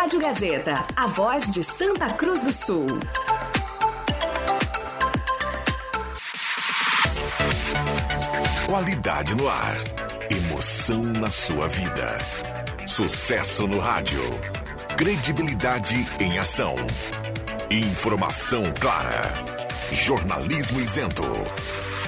Rádio Gazeta, a voz de Santa Cruz do Sul. Qualidade no ar. Emoção na sua vida. Sucesso no rádio. Credibilidade em ação. Informação clara. Jornalismo isento.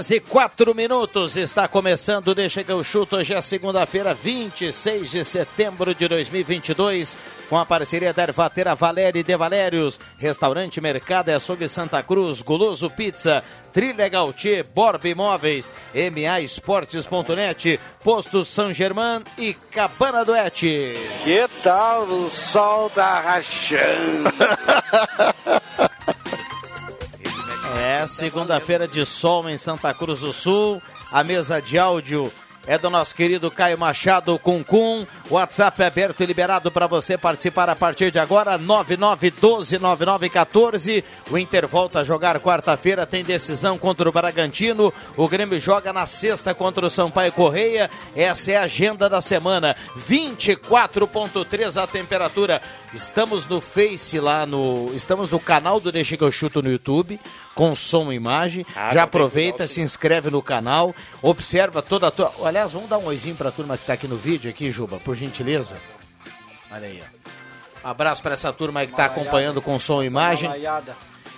Horas e quatro minutos está começando, deixa que eu chuto, hoje é segunda-feira, 26 de setembro de 2022, com a parceria da Ervatera Valéria de Valérios, Restaurante Mercado e Açougue Santa Cruz, Guloso Pizza, Trilha Gautier, Borba Imóveis, MA Esportes.net, Posto São Germán e Cabana do Et. Que tal o sol tá rachando? Segunda-feira de sol em Santa Cruz do Sul. A mesa de áudio é do nosso querido Caio Machado Cuncum. WhatsApp é aberto e liberado para você participar a partir de agora, 99129914. O Inter volta a jogar quarta-feira, tem decisão contra o Bragantino. O Grêmio joga na sexta contra o Sampaio Correia. Essa é a agenda da semana. 24.3 a temperatura. Estamos no Face lá no, estamos no canal do Deixa que eu chuto no YouTube, com som e imagem. Ah, Já aproveita, se inscreve no canal, observa toda a tua. Aliás, vamos dar um oizinho pra turma que tá aqui no vídeo, aqui, Juba, por gentileza. Olha aí, ó. Abraço para essa turma que está acompanhando com som e imagem.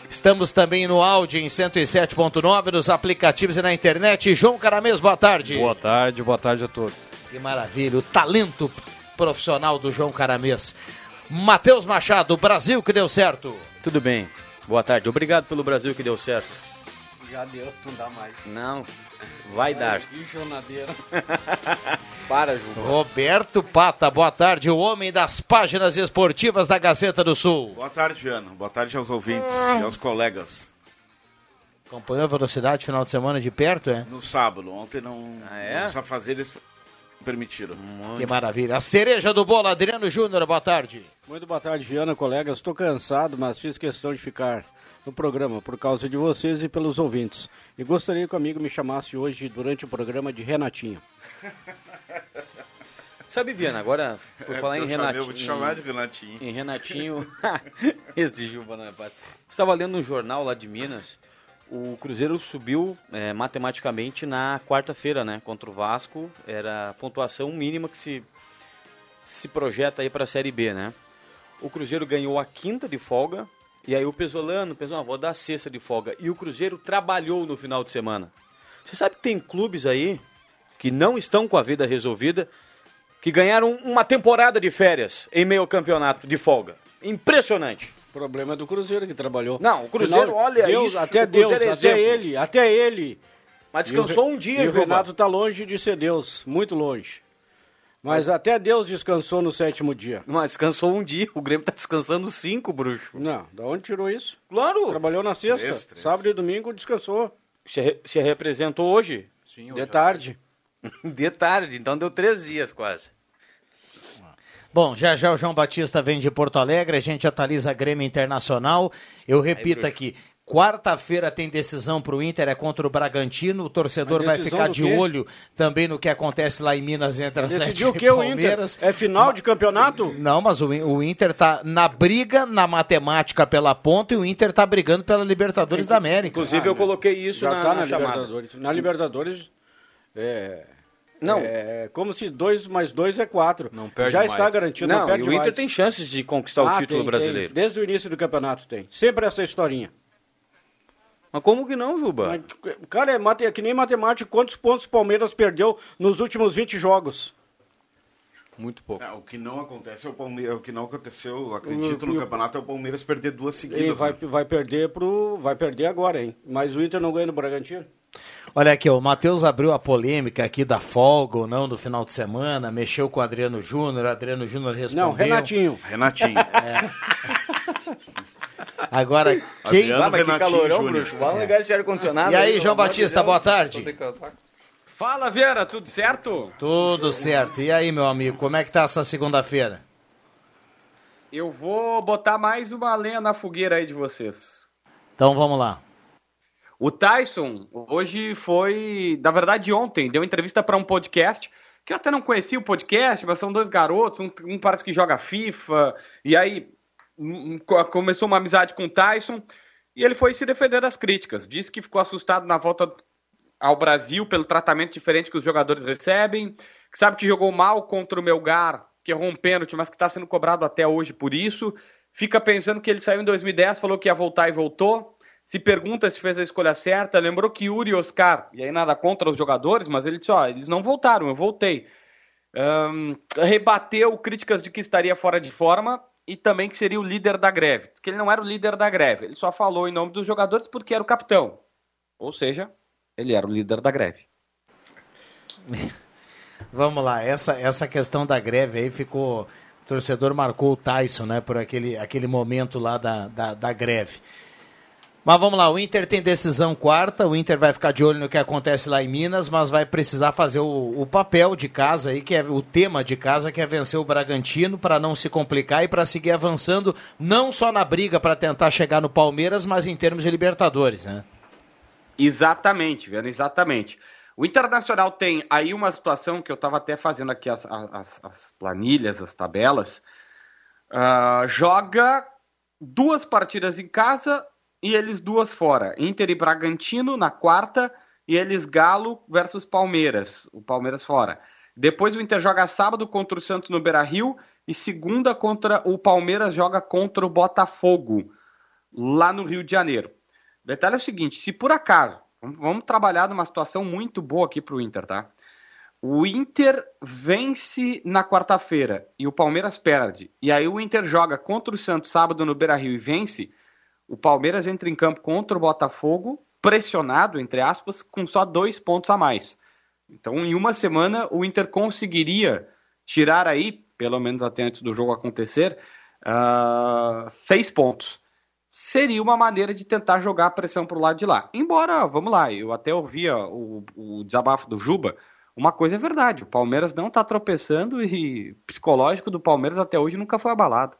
Estamos também no áudio em 107.9, nos aplicativos e na internet. João Caramês, boa tarde. Boa tarde, boa tarde a todos. Que maravilha, o talento profissional do João Caramês. Matheus Machado, Brasil que deu certo. Tudo bem, boa tarde. Obrigado pelo Brasil que deu certo. Já deu, não dá mais. Não, vai dar. Que jornadeira. Para, Ju. Roberto Pata, boa tarde, o homem das páginas esportivas da Gazeta do Sul. Boa tarde, Viana. Boa tarde aos ouvintes e aos colegas. Acompanhou a velocidade final de semana de perto, é? No sábado, ontem não. Ah, é? Os afazeres permitiram. Que maravilha. A cereja do bolo, Adriano Júnior, boa tarde. Muito boa tarde, Viana, colegas. Estou cansado, mas fiz questão de ficar no programa por causa de vocês e pelos ouvintes. E gostaria que o amigo me chamasse hoje durante o programa de Renatinho. Sabe, Viana, agora, por falar em É, Eu chamei, Renatinho. Eu vou te chamar de Renatinho. Em Renatinho. Esse Juba não é fácil. Estava lendo um jornal lá de Minas. O Cruzeiro subiu é, matematicamente na quarta-feira, né? Contra o Vasco. Era a pontuação mínima que se, se projeta aí para a Série B, né? O Cruzeiro ganhou a quinta de folga. E aí o Pesolano pensou, ah, vou dar a sexta de folga. E o Cruzeiro trabalhou no final de semana. Você sabe que tem clubes aí que não estão com a vida resolvida, que ganharam uma temporada de férias em meio ao campeonato de folga. Impressionante. Problema do Cruzeiro que trabalhou. Não, o Cruzeiro, Final, olha Deus, isso, Até Deus, é até ele, até ele. Mas o descansou um dia, E o. Renato tá longe de ser Deus, muito longe. Mas até Deus descansou no sétimo dia. Mas descansou um dia. O Grêmio tá descansando cinco, bruxo. Não, da onde tirou isso? Claro. Trabalhou na sexta. Três, três. Sábado e domingo descansou. Se, se representou hoje? de tarde. De tarde, então deu três dias quase. Bom, já já o João Batista vem de Porto Alegre, a gente atualiza a Grêmio Internacional. Eu repito aqui, quarta-feira tem decisão para o Inter, é contra o Bragantino. O torcedor vai ficar de olho também no que acontece lá em Minas entre Atlético Decidiu o e que o Inter? É final de campeonato? Não, mas o, o Inter tá na briga na matemática pela ponta e o Inter tá brigando pela Libertadores da América. Inclusive, eu coloquei isso Já na, tá na na chamada. Libertadores. Na Libertadores, é, Não. é como se 2 mais 2 é 4. Não perde Já mais. está garantido, não, Não, perde e o Inter mais. tem chances de conquistar Ah, o título tem, brasileiro. tem. Desde o início do campeonato tem. Sempre essa historinha. Mas como que não, Juba? Mas, cara, é, mate- é que nem matemática. Quantos pontos o Palmeiras perdeu nos últimos 20 jogos? Muito pouco. É, o que não acontece é o Palmeiras. O que não aconteceu, acredito, O- no o- campeonato é o Palmeiras perder duas E seguidas. vai, né? vai perder pro. Vai perder agora, hein? Mas o Inter não ganha no Bragantino. Olha aqui, o Matheus abriu a polêmica aqui da folga ou não no final de semana, mexeu com o Adriano Júnior, Adriano Júnior respondeu. Não, Renatinho. Renatinho. Agora, quem... Adriano Ah, mas que Renatinho calorão, Júnior. bruxo. Vamos ligar esse ar-condicionado. E aí, pelo João Batista, Deus. boa tarde. Fala, Vera, tudo certo? Tudo certo. E aí, meu amigo, como é que tá essa segunda-feira? Eu vou botar mais uma lenha na fogueira aí de vocês. Então vamos lá. O Tyson, hoje foi, na verdade ontem, deu entrevista para um podcast, que eu até não conhecia o podcast, mas são dois garotos, um, um parece que joga FIFA, e aí um, co- começou uma amizade com o Tyson, e ele foi se defender das críticas. Disse que ficou assustado na volta ao Brasil pelo tratamento diferente que os jogadores recebem, que sabe que jogou mal contra o Melgar, que errou um pênalti, mas que está sendo cobrado até hoje por isso. Fica pensando que ele saiu em 2010, falou que ia voltar e voltou. Se pergunta se fez a escolha certa. Lembrou que Yuri e Oscar, e aí nada contra os jogadores, mas ele disse: ó, eles não voltaram, eu voltei. Ahn, rebateu críticas de que estaria fora de forma e também que seria o líder da greve. Que ele não era o líder da greve, ele só falou em nome dos jogadores porque era o capitão. Ou seja, ele era o líder da greve. Vamos lá, essa, essa questão da greve aí ficou. O torcedor marcou o Tyson, né, por aquele, aquele momento lá da, da, da greve. Mas vamos lá, o Inter tem decisão quarta, o Inter vai ficar de olho no que acontece lá em Minas, mas vai precisar fazer o, o papel de casa aí, que é o tema de casa, que é vencer o Bragantino para não se complicar e para seguir avançando, não só na briga para tentar chegar no Palmeiras, mas em termos de Libertadores, né? Exatamente, vendo exatamente. O Internacional tem aí uma situação que eu estava até fazendo aqui as, as- as planilhas, as tabelas. Ah, joga duas partidas em casa e eles duas fora. Inter e Bragantino na quarta e eles Galo versus Palmeiras. O Palmeiras fora. Depois o Inter joga sábado contra o Santos no Beira Rio e segunda contra o Palmeiras joga contra o Botafogo lá no Rio de Janeiro. O detalhe é o seguinte: se por acaso, vamos- trabalhar numa situação muito boa aqui para o Inter, tá? O Inter vence na quarta-feira e o Palmeiras perde. E aí o Inter joga contra o Santos sábado no Beira Rio e vence. O Palmeiras entra em campo contra o Botafogo, pressionado, entre aspas, com só dois pontos a mais. Então, em uma semana, o Inter conseguiria tirar aí, pelo menos até antes do jogo acontecer, ah, seis pontos seria uma maneira de tentar jogar a pressão para o lado de lá. Embora, vamos lá, eu até ouvia o, o desabafo do Juba, uma coisa é verdade, o Palmeiras não está tropeçando e psicológico do Palmeiras até hoje nunca foi abalado.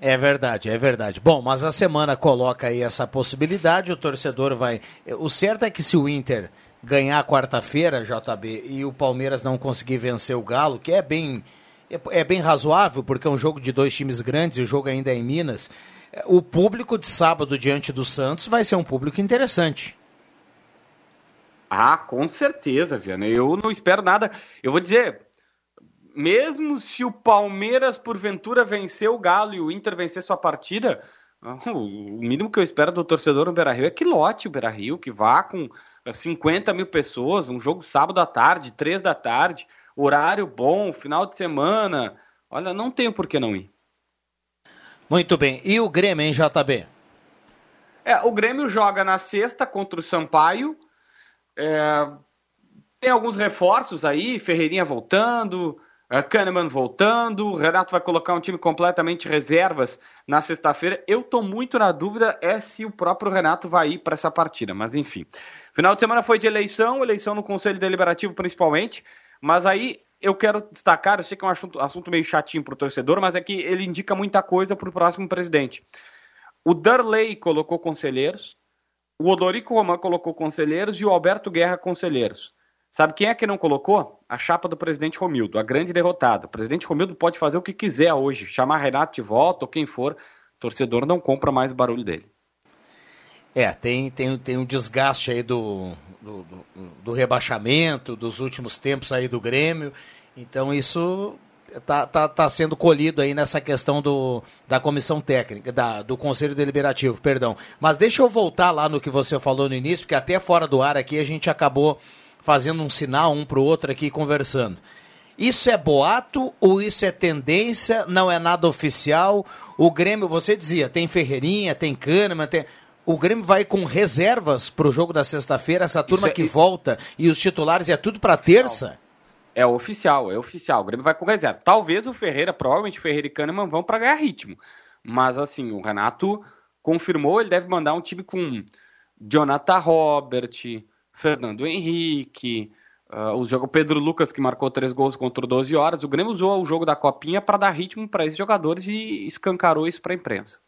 É verdade, é verdade. Bom, mas a semana coloca aí essa possibilidade, o torcedor vai. O certo é que se o Inter ganhar quarta-feira, JB, e o Palmeiras não conseguir vencer o Galo, que é bem. É bem razoável, porque é um jogo de dois times grandes e o jogo ainda é em Minas. O público de sábado diante do Santos vai ser um público interessante. Ah, com certeza, Viana. Eu não espero nada. Eu vou dizer, mesmo se o Palmeiras, porventura, vencer o Galo e o Inter vencer sua partida, o mínimo que eu espero do torcedor no Beira-Rio é que lote o Beira-Rio, que vá com 50 mil pessoas, um jogo sábado à tarde, três da tarde, horário bom, final de semana. Olha, não tenho por que não ir. Muito bem. E o Grêmio, hein, JB? É, o Grêmio joga na sexta contra o Sampaio. É, tem alguns reforços aí, Ferreirinha voltando, é, Kahneman voltando, o Renato vai colocar um time completamente reservas na sexta-feira. Eu tô muito na dúvida é se o próprio Renato vai ir para essa partida, mas enfim. Final de semana foi de eleição, eleição no Conselho Deliberativo principalmente, mas aí eu quero destacar, eu sei que é um assunto, assunto meio chatinho pro torcedor, mas é que ele indica muita coisa pro próximo presidente. O Darley colocou conselheiros, o Odorico Roman colocou conselheiros e o Alberto Guerra conselheiros. Sabe quem é que não colocou? A chapa do presidente Romildo, a grande derrotada. O presidente Romildo pode fazer o que quiser hoje, chamar Renato de volta ou quem for, torcedor não compra mais o barulho dele. É, tem, tem, tem um desgaste aí do, do, do, do rebaixamento, dos últimos tempos aí do Grêmio. Então isso tá, tá, tá sendo colhido aí nessa questão do, da comissão técnica, da, do Conselho Deliberativo, perdão. Mas deixa eu voltar lá no que você falou no início, porque até fora do ar aqui a gente acabou fazendo um sinal um para o outro aqui conversando. Isso é boato ou isso é tendência? Não é nada oficial? O Grêmio, você dizia, tem Ferreirinha, tem Kahneman, tem... O Grêmio vai com reservas para o jogo da sexta-feira, essa turma é- que volta e os titulares é tudo para terça? É oficial, é oficial. O Grêmio vai com reserva. Talvez o Ferreira, provavelmente o Ferreira e Kahneman vão para ganhar ritmo. Mas assim, o Renato confirmou, ele deve mandar um time com Jonathan Robert, Fernando Henrique, uh, o jogo Pedro Lucas que marcou três gols contra o 12 horas. O Grêmio usou o jogo da copinha para dar ritmo para esses jogadores e escancarou isso para a imprensa.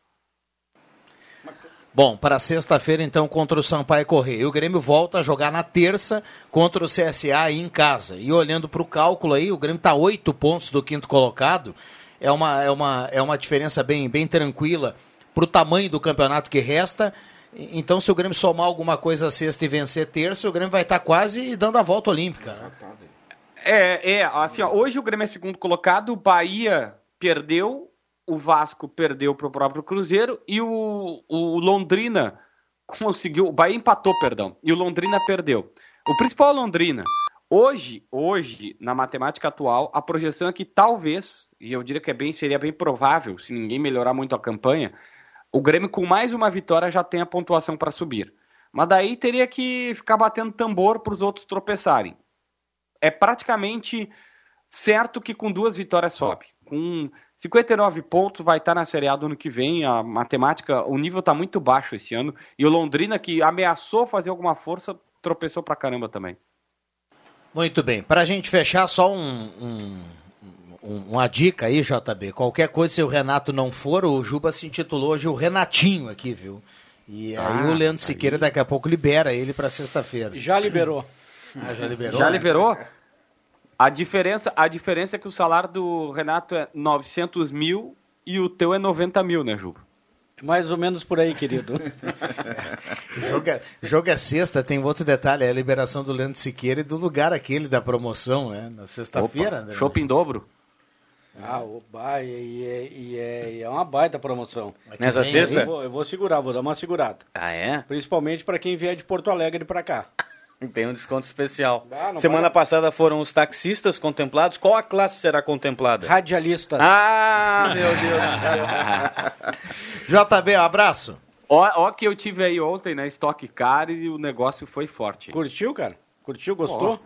Bom, para sexta-feira, então, contra o Sampaio Correia. O Grêmio volta a jogar na terça contra o CSA aí em casa. E olhando para o cálculo aí, o Grêmio está oito pontos do quinto colocado. É uma, é uma, é uma diferença bem, bem tranquila para o tamanho do campeonato que resta. Então, se o Grêmio somar alguma coisa sexta e vencer terça, o Grêmio vai estar quase dando a volta olímpica. Né? É, é, assim, ó, hoje o Grêmio é segundo colocado, o Bahia perdeu, o Vasco perdeu para o próprio Cruzeiro e o, o Londrina conseguiu. O Bahia empatou, perdão, e o Londrina perdeu. O principal é Londrina. Hoje, hoje, na matemática atual, a projeção é que talvez, e eu diria que é bem, seria bem provável, se ninguém melhorar muito a campanha, o Grêmio com mais uma vitória já tem a pontuação para subir. Mas daí teria que ficar batendo tambor para os outros tropeçarem. É praticamente certo que com duas vitórias sobe. Com 59 pontos vai estar na Série A do ano que vem. A matemática, o nível está muito baixo esse ano. E o Londrina, que ameaçou fazer alguma força, tropeçou pra caramba também. Muito bem. Para a gente fechar, só um, um, um, uma dica aí, JB. Qualquer coisa, se o Renato não for, o Juba se intitulou hoje o Renatinho aqui, viu? E aí Ah, o Leandro Siqueira aí. daqui a pouco libera ele para sexta-feira. Já liberou. Ah, já liberou? Já né? liberou? A diferença, a diferença é que o salário do Renato é 900 mil e o teu é 90 mil, né, Juba? Mais ou menos por aí, querido. Jogo é, jogo é sexta, tem outro detalhe, é a liberação do Leandro Siqueira e do lugar aquele da promoção, né? Na sexta-feira. Shopping dobro. Ah, o ba- e é, e é, e é uma baita promoção. Nessa vem sexta? Eu vou, eu vou segurar, vou dar uma segurada. Ah, é? Principalmente para quem vier de Porto Alegre para cá. Tem um desconto especial. Ah, Semana para. passada foram os taxistas contemplados. Qual a classe será contemplada? Radialistas. Ah, meu Deus do céu. JB, um abraço. Ó, ó que eu tive aí ontem na Stock Car e o negócio foi forte. Curtiu, cara? Curtiu, gostou?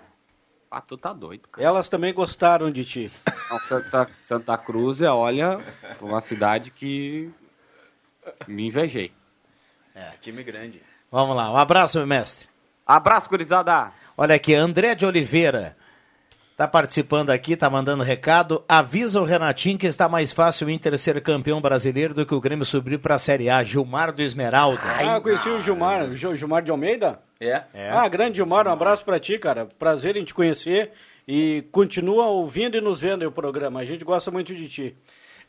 Ah, tu tá doido, cara. Elas também gostaram de ti. Não, Santa, Santa Cruz é, olha, uma cidade que me invejei. É, time grande. Vamos lá, um abraço, meu mestre. Abraço, gurizada! Olha aqui, André de Oliveira tá participando aqui, tá mandando recado. Avisa o Renatinho que está mais fácil o Inter ser campeão brasileiro do que o Grêmio subir para a Série A. Gilmar do Esmeralda. ah, conheci o Gilmar, o Gil- Gilmar de Almeida? É? É. Ah, grande Gilmar, um abraço pra ti, cara. Prazer em te conhecer e continua ouvindo e nos vendo aí o programa. A gente gosta muito de ti.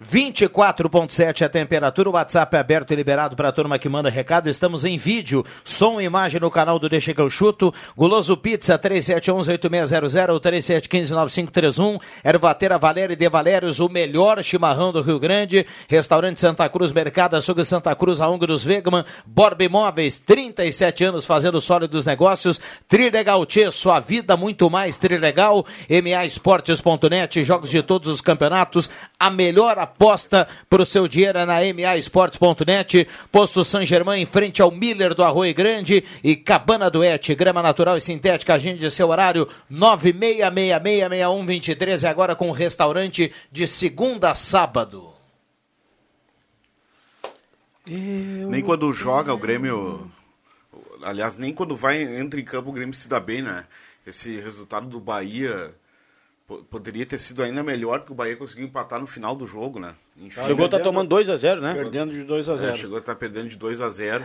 24.7 a temperatura, o WhatsApp é aberto e liberado para a turma que manda recado. Estamos em vídeo, som e imagem no canal do Deixa que eu chuto. Guloso Pizza 3711-8600 ou 3715-9531. Ervateira Valéria De Valérios, o melhor chimarrão do Rio Grande. Restaurante Santa Cruz, Mercado Açougue Santa Cruz, a Ung dos Wegman. Borba Imóveis, 37 anos fazendo sólidos negócios. Trilegal Tchê, sua vida muito mais Trilegal. MAEsportes.net, jogos de todos os campeonatos. A melhor aposta para o seu dinheiro é na MAEsportes.net. Posto San Germain, em frente ao Miller do Arroio Grande. E Cabana do Et, grama natural e sintética. Agende seu horário 96666123. E agora com o restaurante de segunda a sábado. Nem quando joga o Grêmio. Aliás, nem quando vai, entra em campo o Grêmio se dá bem, né? Esse resultado do Bahia poderia ter sido ainda melhor que o Bahia conseguiu empatar no final do jogo, né? Enfim, Chegou, tá tomando 2x0, né? Perdendo de 2 a é, 0. chegou a estar perdendo de 2 a 0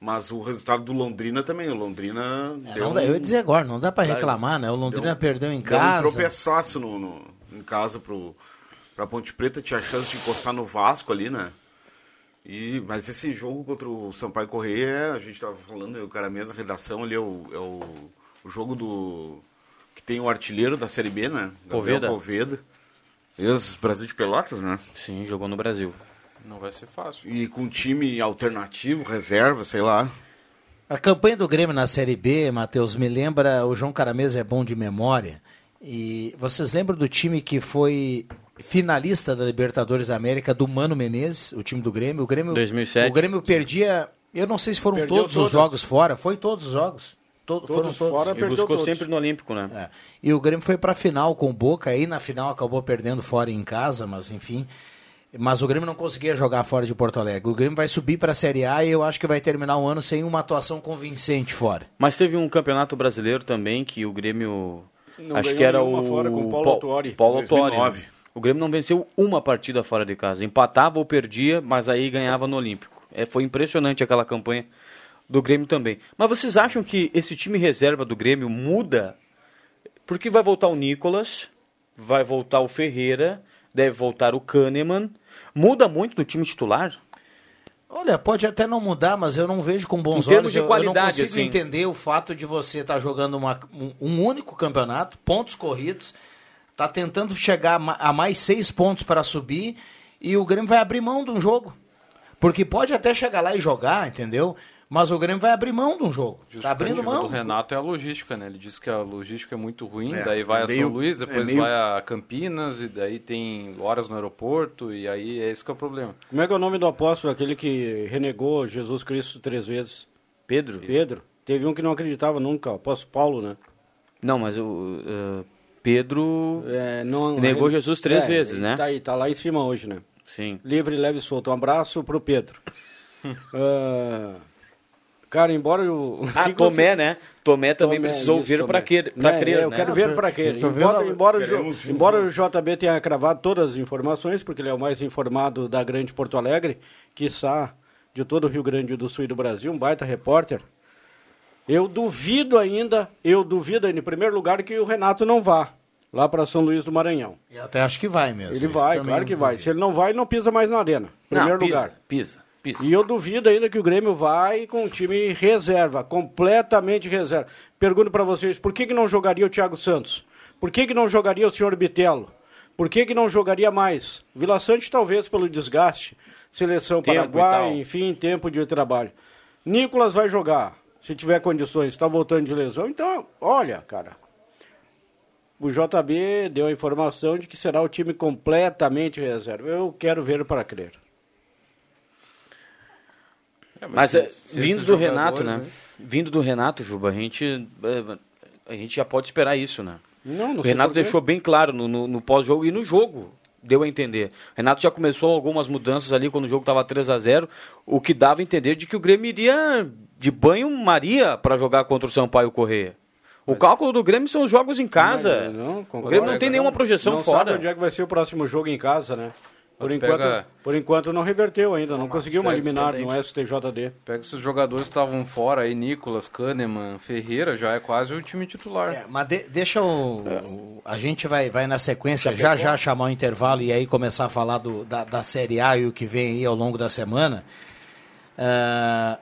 Mas o resultado do Londrina também. O Londrina deu, Não dá, eu ia um, dizer agora, não dá para reclamar, né? O Londrina Deu- perdeu em deu um casa. tropeçaço no, no- em casa pro, pra Ponte Preta. Tinha chance de encostar no Vasco ali, né? E, mas esse jogo contra o Sampaio Correia, a gente tava falando, o cara mesmo, a redação ali é o, é o, o jogo do. Que tem o artilheiro da Série B, né? Gabriel Poveda. Poveda. Ex-Brasil de Pelotas, né? Sim, jogou no Brasil. Não vai ser fácil. E com time alternativo, reserva, sei lá. A campanha do Grêmio na Série B, Matheus, me lembra, o João Caramesa é bom de memória, e vocês lembram do time que foi finalista da Libertadores da América do Mano Menezes, o time do Grêmio? O Grêmio, 2007. O Grêmio perdia, eu não sei se foram Perdeu todos os jogos fora, foi todos os jogos. Todo, foram Todos todos. fora, E perdeu buscou todos. sempre no Olímpico, né? É. E o Grêmio foi pra final com o Boca, aí na final acabou perdendo fora em casa, mas enfim. Mas o Grêmio não conseguia jogar fora de Porto Alegre. O Grêmio vai subir para a Série A e eu acho que vai terminar o ano sem uma atuação convincente fora. Mas teve um campeonato brasileiro também que o Grêmio. Não acho que era o. fora com o Paulo Pa- Autuori. Paulo Autuori, 2009. né? O Grêmio não venceu uma partida fora de casa. Empatava ou perdia, mas aí ganhava no Olímpico. É, foi impressionante aquela campanha do Grêmio também. Mas vocês acham que esse time reserva do Grêmio muda? Porque vai voltar o Nicolas, vai voltar o Ferreira, deve voltar o Kahneman. Muda muito do time titular? Olha, pode até não mudar, mas eu não vejo com bons olhos. de Eu- eu, não consigo assim. entender o fato de você estar jogando uma- um, único campeonato, pontos corridos, tá tentando chegar a mais seis pontos para subir e o Grêmio vai abrir mão de um jogo. Porque pode até chegar lá e jogar, entendeu? Mas o Grêmio vai abrir mão de um jogo. Tá abrindo mão. O Renato é a logística, né? Ele disse que a logística é muito ruim, É, daí vai a meio- São Luís, depois é meio- vai a Campinas, e daí tem horas no aeroporto, e aí é esse que é o problema. Como é que é o nome do apóstolo, aquele que renegou Jesus Cristo três vezes? Pedro? Pedro. Teve um que não acreditava nunca, o apóstolo Paulo, né? Não, mas o uh, Pedro É, não, negou Jesus três é, vezes, né? Tá aí, tá lá em cima hoje, né? Sim. Livre, leve e solto. Um abraço pro Pedro. Ah, cara, embora o. Ah, que Tomé, você- né? Tomé também Tomé, precisou isso, ver para crer, pra É, crer, Eu né? quero ver para crer. Embora, embora, o embora o JB tenha cravado todas as informações, porque ele é o mais informado da grande Porto Alegre, quiçá de todo o Rio Grande do Sul e do Brasil, um baita repórter. Eu duvido ainda, eu duvido ainda, em primeiro lugar, que o Renato não vá lá para São Luís do Maranhão. Eu até acho que vai mesmo. Ele vai, claro que vai. Se ele não vai, não pisa mais na arena. em Não, Primeiro pisa, lugar. Pisa, E eu duvido ainda que o Grêmio vai com o time reserva, completamente reserva. Pergunto para vocês, por que, que não jogaria o Thiago Santos? Por que, que não jogaria o senhor Bitelo? Por que, que não jogaria mais? Vila Sante talvez pelo desgaste, seleção Tempo Paraguai, enfim, tempo de trabalho. Nicolas vai jogar, se tiver condições, está voltando de lesão. Então, olha, cara, o JB deu a informação de que será o time completamente reserva. Eu quero ver para crer. É, Mas se- é, vindo do Renato, jogadores, né? Vindo do Renato, Juba, a gente, é, a gente já pode esperar isso, né? Não, não O Renato deixou bem claro no, no- no pós-jogo e no jogo. Deu a entender. O Renato já começou algumas mudanças ali quando o jogo estava 3 a 0 o que dava a entender de que o Grêmio iria de banho-maria para jogar contra o Sampaio Correia. O cálculo do Grêmio são os jogos em casa. Não, não, o. Grêmio não tem nenhuma projeção não sabe fora. onde é que vai ser o próximo jogo em casa, né? Por enquanto, pega- por enquanto não reverteu ainda, não conseguiu uma pega- liminar no STJD. Pega se os jogadores estavam fora aí, Nicolas, Kahneman, Ferreira, já é quase o time titular. É, mas de- deixa o, o- A gente vai, vai na sequência já já chamar o intervalo e aí começar a falar do, da, da Série A e o que vem aí ao longo da semana. Ah,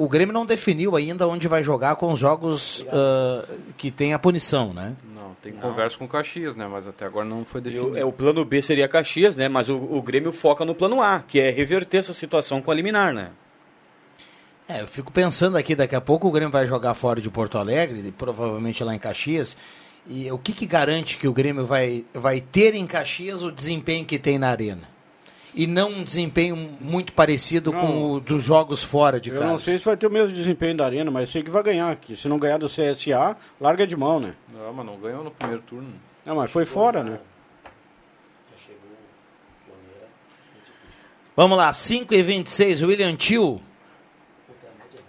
o Grêmio não definiu ainda onde vai jogar com os jogos ah, que tem a punição, né? Não, tem conversa com o Caxias, né? Mas até agora não foi definido. o, é, o plano B seria Caxias, né? Mas o, o Grêmio foca no plano A, que é reverter essa situação com a liminar, né? É, eu fico pensando aqui, daqui a pouco o Grêmio vai jogar fora de Porto Alegre, e provavelmente lá em Caxias. E o que, que garante que o Grêmio vai, vai ter em Caxias o desempenho que tem na arena? E não um desempenho muito parecido Não. com o dos jogos fora de Eu casa. não sei se vai ter o mesmo desempenho da Arena, mas sei que vai ganhar. Que se não ganhar do CSA, larga de mão, né? Não, mas não ganhou no primeiro turno. Não, mas foi fora, né? Vamos lá, 5 e 26 William Tio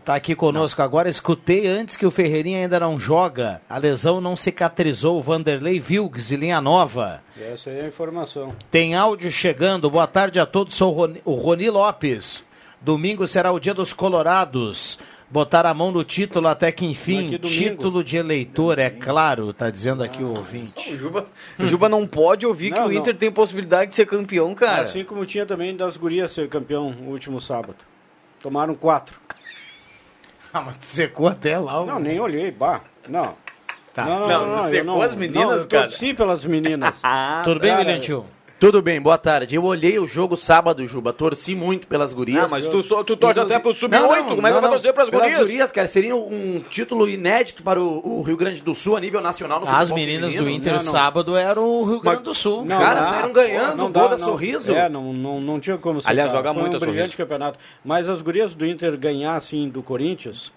tá aqui conosco agora. Escutei antes que o Ferreirinha ainda não joga. A lesão não cicatrizou. O Vanderlei Vilgs de linha nova. Essa aí é a informação. Tem áudio chegando. Boa tarde a todos. Sou o Roni, o Roni Lopes. Domingo será o dia dos Colorados. Botar a mão no título até que enfim. Título de eleitor, é claro, tá dizendo aqui o ouvinte. O Juba, o Juba não pode ouvir que Não, o não. Inter tem possibilidade de ser campeão, cara. Assim como tinha também das gurias ser campeão no último sábado. Tomaram quatro. Ah, mas secou até lá. Não, nem olhei. Bah, não. Tá. Não, Não, não, eu com as meninas, não, eu cara? torci pelas meninas. Tudo bem, Tio? Tudo bem, boa tarde. Eu olhei o jogo sábado, Juba. Torci muito pelas gurias. Ah, mas tu, tu torce Inclusive- até pro Sub-8, Não, não, como é que não, vai torcer pras pelas gurias? gurias, cara, seria um título inédito para o, o Rio Grande do Sul a nível nacional no As meninas do feminino. Inter Não, não. sábado eram o Rio Grande do Sul. Não, Cara, saíram ganhando, Não gol dá, da não. Sorriso. É, não, não, não tinha como Aliás, citar. joga Foi muito um a brilhante Sorriso. campeonato. Mas as gurias do Inter ganhar, assim, do Corinthians,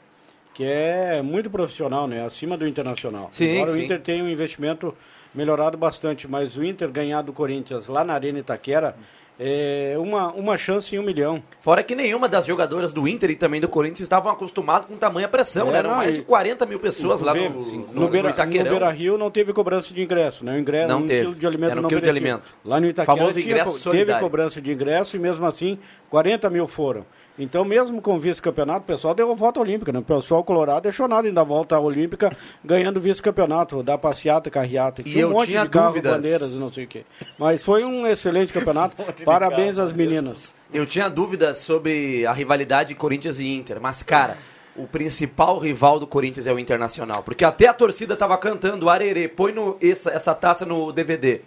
que é muito profissional, né? Acima do Internacional. Sim, Embora sim. o Inter tenha um investimento melhorado bastante, mas o Inter ganhar do Corinthians lá na Arena Itaquera é uma, uma chance em um milhão. Fora que nenhuma das jogadoras do Inter e também do Corinthians estavam acostumadas com tamanha pressão, É, né? Eram não, mais de 40 mil pessoas lá no, no, no, no Beira, Itaquerão. no Beira Rio não teve cobrança de ingresso, né? O ingresso Não um teve. quilo de alimento Era um não quilo de alimento. Lá no Itaquera Famoso tinha, ingresso teve cobrança de ingresso e mesmo assim 40 mil foram. Então, mesmo com vice-campeonato, o pessoal deu a volta olímpica, né? O pessoal colorado deixou nada ainda a volta olímpica, ganhando vice-campeonato, da passeata, carreata. E Tinha eu um monte tinha de carro, dúvidas. bandeiras e não sei o quê. Mas foi um excelente campeonato. Parabéns às meninas. Eu tinha dúvidas sobre a rivalidade Corinthians e Inter, mas, cara, o principal rival do Corinthians é o Internacional. Porque até a torcida tava cantando Arerê, põe no, essa, essa taça no DVD.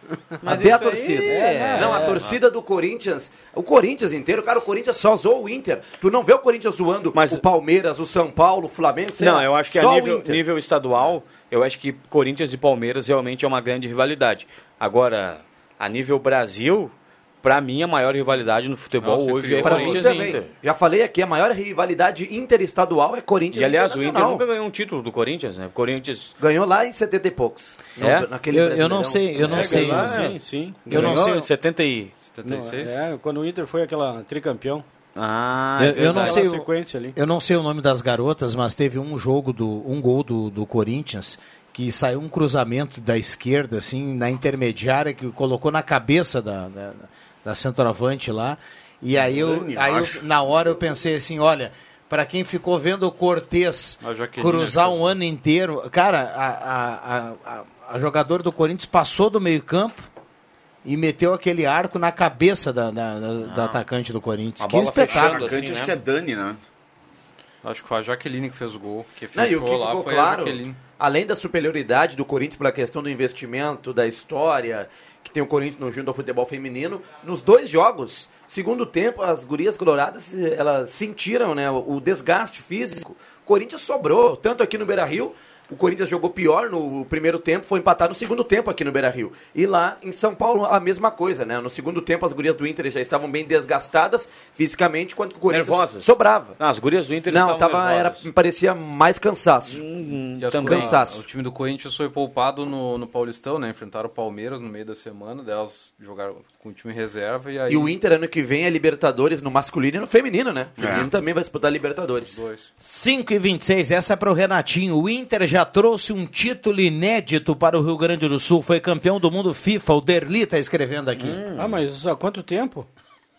até a torcida. é- Não, a torcida do Corinthians, o Corinthians inteiro, cara, o Corinthians só zoou o Inter. Tu não vê o Corinthians zoando Mas- o Palmeiras, o São Paulo, o Flamengo, sei Não, lá. eu acho que a nível, nível estadual, eu acho que Corinthians e Palmeiras realmente é uma grande rivalidade. Agora, a nível Brasil, pra mim a maior rivalidade no futebol Nossa, hoje é Pra mim Corinthians e também. Inter. Já falei aqui, a maior rivalidade interestadual é Corinthians E aliás, o Inter Internacional. nunca ganhou um título do Corinthians, né? Corinthians Ganhou lá em 70 e poucos. No- É? naquele Eu, eu não sei, eu não É, sei. ganhou, Ah, é. sim, sim. Eu não ganhou sei. em 70 e... 76? É, quando o Inter foi aquela tricampeão. Ah, Eu- é eu não verdade. sei o- sequência ali. Eu não sei o nome das garotas, mas teve um jogo do um gol do, do Corinthians que saiu um cruzamento da esquerda assim na intermediária que colocou na cabeça da, da, da centroavante lá. E aí eu, aí eu- acho. na hora eu pensei assim, olha, para quem ficou vendo o Cortez cruzar acho um ano inteiro, cara, a, a, a, a, a jogadora do Corinthians passou do meio campo e meteu aquele arco na cabeça da, da, da- da atacante do Corinthians. A Que bola espetáculo. Atacante, assim, acho né? que é Dani, né? Acho que foi a Jaqueline que fez o gol. Que Não, e fechou o que lá ficou foi claro, além da superioridade do Corinthians pela questão do investimento, da história, que tem o Corinthians no ao futebol feminino, nos dois jogos, segundo tempo, as gurias coloradas, elas sentiram né, o desgaste físico. Corinthians sobrou, tanto aqui no Beira-Rio, o Corinthians jogou pior no primeiro tempo, foi empatar no segundo tempo aqui no Beira-Rio. E lá em São Paulo a mesma coisa, né? No segundo tempo as gurias do Inter já estavam bem desgastadas fisicamente, enquanto que o Corinthians Nervosas? sobrava. Ah, as gurias do Inter Não, estavam tava, era, parecia mais cansaço. Hum, também. Cansaço. O time do Corinthians foi poupado no, no Paulistão, né? Enfrentaram o Palmeiras no meio da semana, delas jogaram com o time reserva e aí... E o Inter ano que vem é Libertadores no masculino e no feminino, né? O feminino É. também vai disputar Libertadores. Dois. 5 e 26, essa é para o Renatinho. O Inter já trouxe um título inédito para o Rio Grande do Sul. Foi campeão do mundo FIFA. O Derli está escrevendo aqui. Ah, mas há quanto tempo?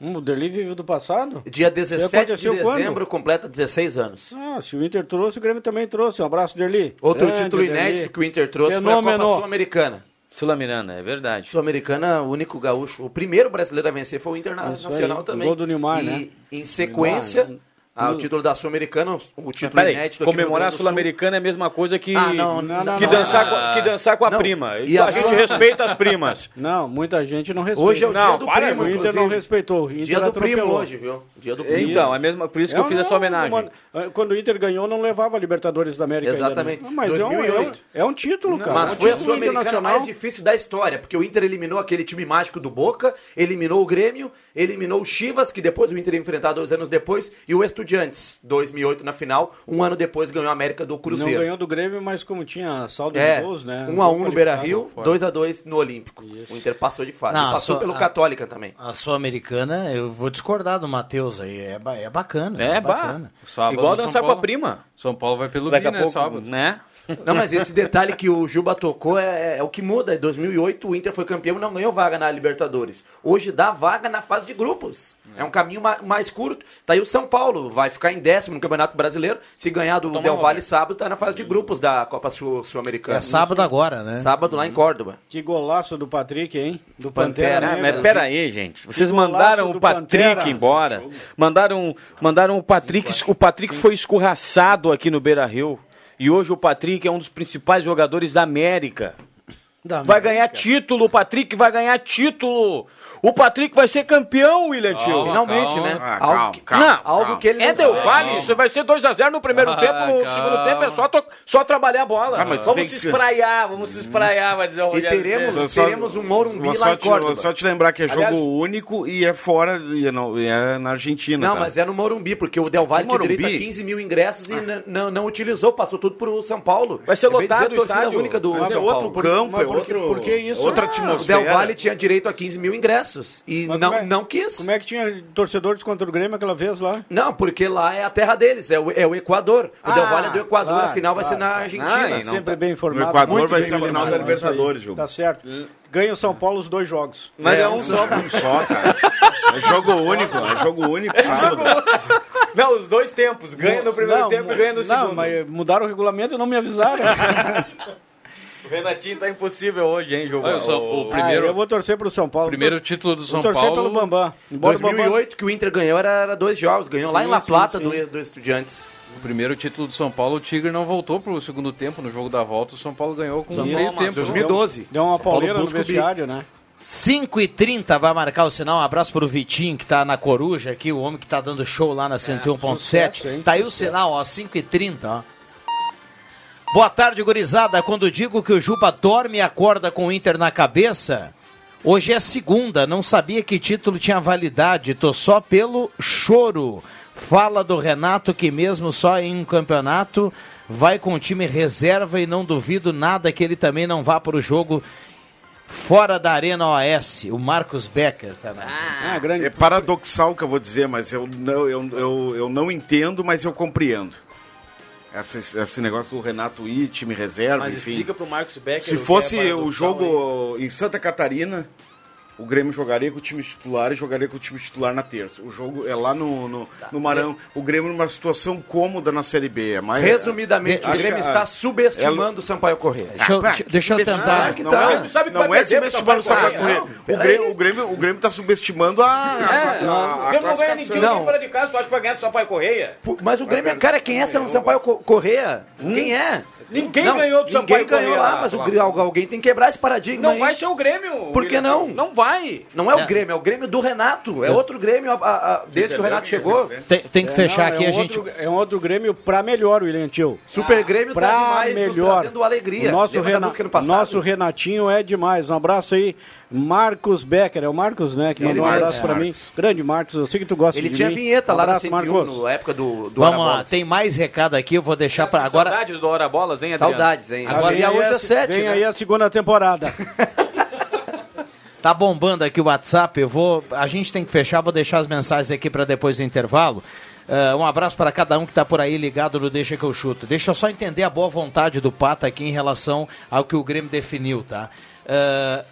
Hum, o Derli vive do passado? Dia 17 de aconteceu quando? dezembro completa 16 anos. Ah, se o Inter trouxe, o Grêmio também trouxe. Um abraço, Derli. Outro Grande, título Derli. inédito que o Inter trouxe foi a Copa Fenômeno. Sul-Americana. Sul-Americana, é verdade. Sul-Americana, o único gaúcho. O primeiro brasileiro a vencer foi o Internacional também. gol do Neymar, e né? em sequência, Neymar. Ah, o título da Sul-Americana, o título Peraí, inédito aqui comemorar a. Sul-Americana é a mesma coisa que, Ah, não, não, não, que, dançar, com, que dançar com a Não. prima. E a, a- gente respeita as primas. Não, muita gente não respeita. Hoje é o dia do para, primo, O Inter não respeitou. O Inter Dia do primo hoje, viu? Dia do primo. Então, é mesmo, por isso que eu, É, fiz essa homenagem. uma- Quando o Inter ganhou, não levava a Libertadores da América Exatamente. ainda. né? Mas é um- 2008. É, um, é um título, cara. Mas é um foi a título Sul-Americana mais difícil da história, porque o Inter eliminou aquele time mágico do Boca, eliminou o Grêmio, eliminou o Chivas, que depois o Inter ia enfrentar dois anos depois, e o Estudiantes, 2008 na final, um ano depois ganhou a América do Não Cruzeiro. ganhou do Grêmio, mas como tinha saldo É, de gols, né? 1 a 1 no Qualificado. Beira-Rio, fora. 2 a 2 no Olímpico. O Inter passou de fase. Não, e passou só- pelo a- Católica também. A Sul-Americana, eu vou discordar do Matheus aí. É, é bacana. É, bah. bacana. Sábado, Igual dançar com a prima. São Paulo vai pelo Daqui a Rio, né, pouco, sábado. né? Não, mas esse detalhe que o Juba tocou é, é o que muda. Em 2008 o Inter foi campeão e não ganhou vaga na Libertadores. Hoje dá vaga na fase de grupos. É, um caminho ma- mais curto. Tá aí o São Paulo, vai ficar em décimo no Campeonato Brasileiro. Se ganhar do Toma Del Valle sábado, tá na fase de grupos da Copa Sul- Sul-Americana. É sábado agora, né? Sábado lá em Córdoba. Que golaço do Patrick, hein? Do Pantera, Pantera. Né, mas pera aí, gente. Vocês mandaram o Patrick Pantera. embora. Mandaram, mandaram o Patrick. O Patrick foi escorraçado aqui no Beira Rio. E hoje o Patrick é um dos principais jogadores da América. Da Vai América. ganhar título, o Patrick vai ganhar título. O Patrick vai ser campeão, William Tio. Finalmente, calma. né? Ah, algo calma, que, calma, Não, algo que ele É Del. Valle, isso vai ser 2x0 no primeiro Ah, tempo, no calma. segundo tempo é só, tro- só trabalhar a bola. Ah, vamos tem se que ser- espraiar, vamos se espraiar, vai dizer o E teremos. Só- teremos um Morumbi lá só em te, Córdoba. vou só te lembrar que é Aliás- jogo único e é fora, e é, não- e é na Argentina. Não, tá? mas é no Morumbi, porque o Del Valle tinha direito a Morumbi? 15 mil ingressos e n- não, não utilizou, passou tudo pro São Paulo. Vai ser É lotado dizer, o estádio. única do Mas é São outro campo, Mas é por que- outro, por que isso? outra O atmosfera. Del Valle tinha direito a 15 mil ingressos e Mas não, é- não quis. Como é que tinha torcedores contra o Grêmio aquela vez lá? Não, porque lá é a terra deles, é o, é o Equador. O Ah, Del Valle é do Equador, claro, a final vai ser claro, na claro. Argentina. Ah, não Sempre tá- bem informado. No Equador muito vai ser a final da é. Libertadores, Gil. Tá certo. Ganha o São Paulo os dois jogos. Mas é, um um só. só, cara. É jogo único, é jogo único, sábado. Não, os dois tempos. Ganha no primeiro Não, tempo e ganha no não, segundo. mas mudaram o regulamento e não me avisaram. O Renatinho tá impossível hoje, hein, Gilmar? Olha, o o Ah, primeiro, eu vou torcer pro São Paulo. primeiro título do São vou torcer Paulo. pelo Bambam. Embora o Bambam- 2008 que o Inter ganhou era, era dois jogos, ganhou lá em Sim, La sim, Plata sim. do, do Estudiantes. O primeiro título do São Paulo, o Tigre não voltou pro segundo tempo no jogo da volta. O São Paulo ganhou com São meio Paulo, tempo. 2012. Deu uma São Paulo pauleira no vestiário, né? 5 e 30 vai marcar o sinal. Um abraço pro Vitinho, que tá na Coruja aqui, o homem que tá dando show lá na 101.7. sucesso, hein? tá aí o sinal, ó, 5 e 30 ó. Boa tarde, gurizada. Quando digo que o Juba dorme e acorda com o Inter na cabeça, hoje é segunda, não sabia que título tinha validade, tô só pelo choro. Fala do Renato que mesmo só em um campeonato vai com o time reserva e não duvido nada que ele também não vá para o jogo fora da Arena OS. O Marcos Becker tá na... Ah, grande. É paradoxal o que eu vou dizer, mas eu não, eu, eu, eu não entendo, mas eu compreendo. Essa, esse negócio do Renato ir, time reserva, Mas enfim. explica pro Marcos Becker. Se fosse é o jogo em Santa Catarina, o Grêmio jogaria com o time titular e jogaria com o time titular na terça. O jogo é lá no, no, no Marão. O Grêmio numa situação cômoda na Série B. É mais, Resumidamente, Acho o Grêmio que, está subestimando o Sampaio Corrêa. Deixa eu, Ah, deixa- eu tentar... que Não tá. é, Sabe não é subestimando o Sampaio não. O. Grêmio, o, Grêmio, o Grêmio está subestimando a, a, É, a, a o Grêmio não ganha ninguém Não. fora de casa, tu acha que vai ganhar do Sampaio Correia? Mas o Grêmio, cara, quem é São Sampaio Co- Correia? Quem é? Ninguém ganhou do Ninguém Sampaio ganhou lá, lá, mas o lá. Alguém tem que quebrar esse paradigma Não aí. vai ser o Grêmio. Por que não? Não vai. Não é o É. Grêmio, é o Grêmio do Renato. É outro Grêmio a- a- a- desde que o Renato chegou. Tem, tem que fechar Não, aqui, é a um gente... Outro, é um outro Grêmio pra melhor, William Tio. Super Grêmio tá Pra demais, nos melhor. trazendo alegria. O nosso, Rena- música no passado? nosso Renatinho é demais. Um abraço aí, Marcos Becker. É o Marcos, né? Que Ele mandou um abraço É, pra mim. Grande Marcos, eu sei que tu gosta Ele de tinha mim. vinheta Um lá na abraço, 101, Marcos. na época do, do Vamos lá, tem mais recado aqui, eu vou deixar para agora... Saudades do Hora Bolas, hein, Adriano? Saudades, hein? Agora vem hoje aí a- às sete, Vem né? aí a segunda temporada. Tá bombando aqui o WhatsApp. Eu vou, a gente tem que fechar. Vou deixar as mensagens aqui para depois do intervalo. Ah, um abraço para cada um que está por aí ligado no Deixa que eu chuto. Deixa eu só entender a boa vontade do Pata aqui em relação ao que o Grêmio definiu, tá? Ah,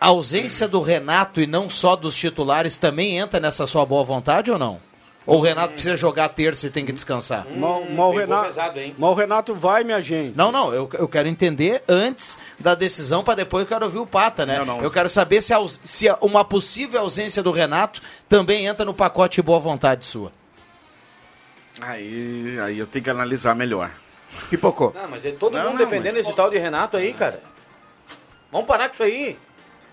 a ausência do Renato e não só dos titulares também entra nessa sua boa vontade ou não? Ou o Renato precisa jogar terça e tem que descansar? Mal, mal, pegou Renato, pesado, hein? mal Renato vai, minha gente. Não, não, eu, eu quero entender antes da decisão para depois eu quero ouvir o Pata, né? Não, não. Eu quero saber se, a se uma possível ausência do Renato também entra no pacote boa vontade sua. Aí, aí eu tenho que analisar melhor. Pipocou. Não, mas é todo Não, mundo não, defendendo mas- esse tal de Renato aí, cara. Vamos parar com isso aí.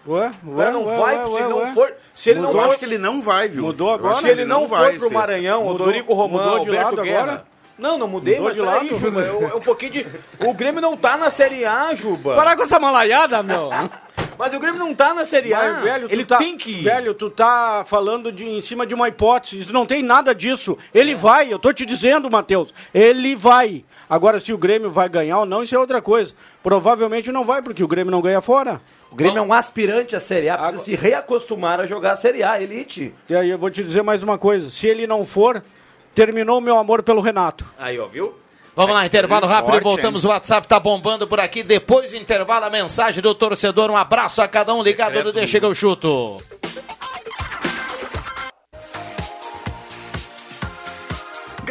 Ué, O cara não ué, vai, ué, se ué, ele não ué. for. Se ele Eu não for. acho que ele não vai, viu? Mudou Eu agora? Se que ele não for pro. Maranhão, o Mudou- Dorico Romão, mudou de Alberto lado Guerra. agora? Não, não mudei, Mudou mas de peraí, lado? Juba, é, é um pouquinho de... O Grêmio não tá na Série A, Juba. Parar com essa malaiada, meu. Mas o Grêmio não tá na Série A. Mas, velho, ele tá, tem que ir. Velho, tu tá falando de, em cima de uma hipótese. Isso não tem nada disso. Ele vai, eu tô te dizendo, Matheus. Ele vai. Agora, se o Grêmio vai ganhar ou não, isso é outra coisa. Provavelmente não vai, porque o Grêmio não ganha fora. O Grêmio é um aspirante à Série A, precisa Agora- se reacostumar a jogar a Série A, elite. E aí eu vou te dizer mais uma coisa. Se ele não for, terminou o meu amor pelo Renato. Aí, ó, viu? Vamos lá, intervalo rápido, forte, voltamos. O WhatsApp tá bombando por aqui. Depois do intervalo, a mensagem do torcedor. Um abraço a cada um ligado no Deixa que eu chuto.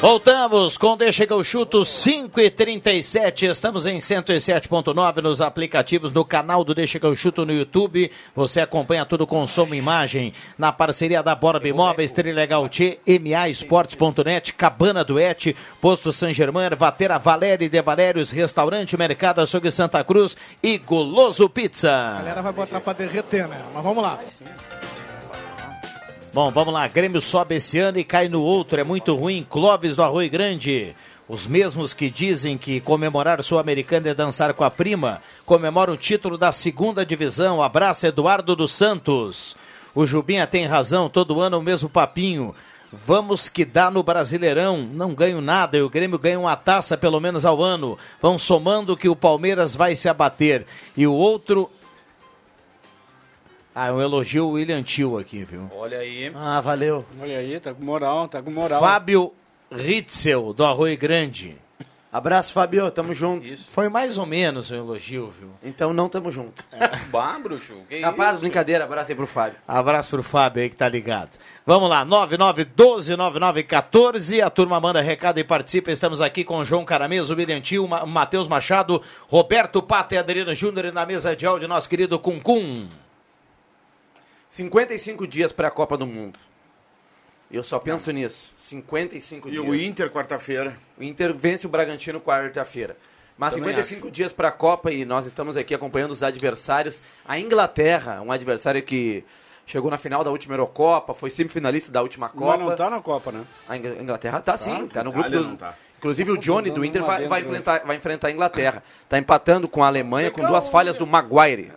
Voltamos com Deixa que eu chuto 5 e 37 Estamos em 107.9 nos aplicativos no canal do Deixa que eu chuto no YouTube. Você acompanha tudo com som e imagem na parceria da Borba Imóveis, Trilegal T, MA Esportes.net, Cabana Duete, Posto San Germán, Ervatera Valéria de Valérios, Restaurante Mercado Açougue Santa Cruz e Goloso A Pizza. galera vai botar pra derreter, né? Mas vamos lá. Bom, vamos lá. Grêmio sobe esse ano e cai no outro. É muito ruim. Clóvis do Arroio Grande. Os mesmos que dizem que comemorar Sul-Americana é dançar com a prima, comemoram o título da segunda divisão. Abraço, Eduardo dos Santos. O Jubinha tem razão, todo ano o mesmo papinho. Vamos que dá no Brasileirão, não ganho nada e o Grêmio ganha uma taça pelo menos ao ano. Vão somando que o Palmeiras vai se abater. E o outro. Ah, um elogio o William Tio aqui, viu? Olha aí. Ah, valeu. Olha aí, tá com moral, tá com moral. Fábio Ritzel, do Arroio Grande. Abraço, Fabio, tamo junto. Foi mais ou menos um elogio, viu? Então não tamo junto. Bah, bruxo. Que Capaz, isso? brincadeira, abraço aí pro Fábio. Abraço pro Fábio aí que tá ligado. Vamos lá, 99129914. A turma manda recado e participa. Estamos aqui com o João Carameso, William Tio, Ma- Matheus Machado, Roberto Pata e Adriano Júnior e na mesa de áudio, nosso querido Cuncum. 55 dias pra Copa do Mundo. Eu só penso nisso. 55 E dias. o Inter, quarta-feira. O Inter vence o Bragantino quarta-feira. Mas Também 55 dias para a Copa e nós estamos aqui acompanhando os adversários. A Inglaterra, um adversário que chegou na final da última Eurocopa, foi semifinalista da última Copa. Mas não tá na Copa, né? A Ingl- Inglaterra tá sim, tá no grupo dos... não tá. Inclusive o Johnny do Inter vai, vai enfrentar, vai enfrentar a Inglaterra. Tá empatando com a Alemanha com duas falhas do Maguire.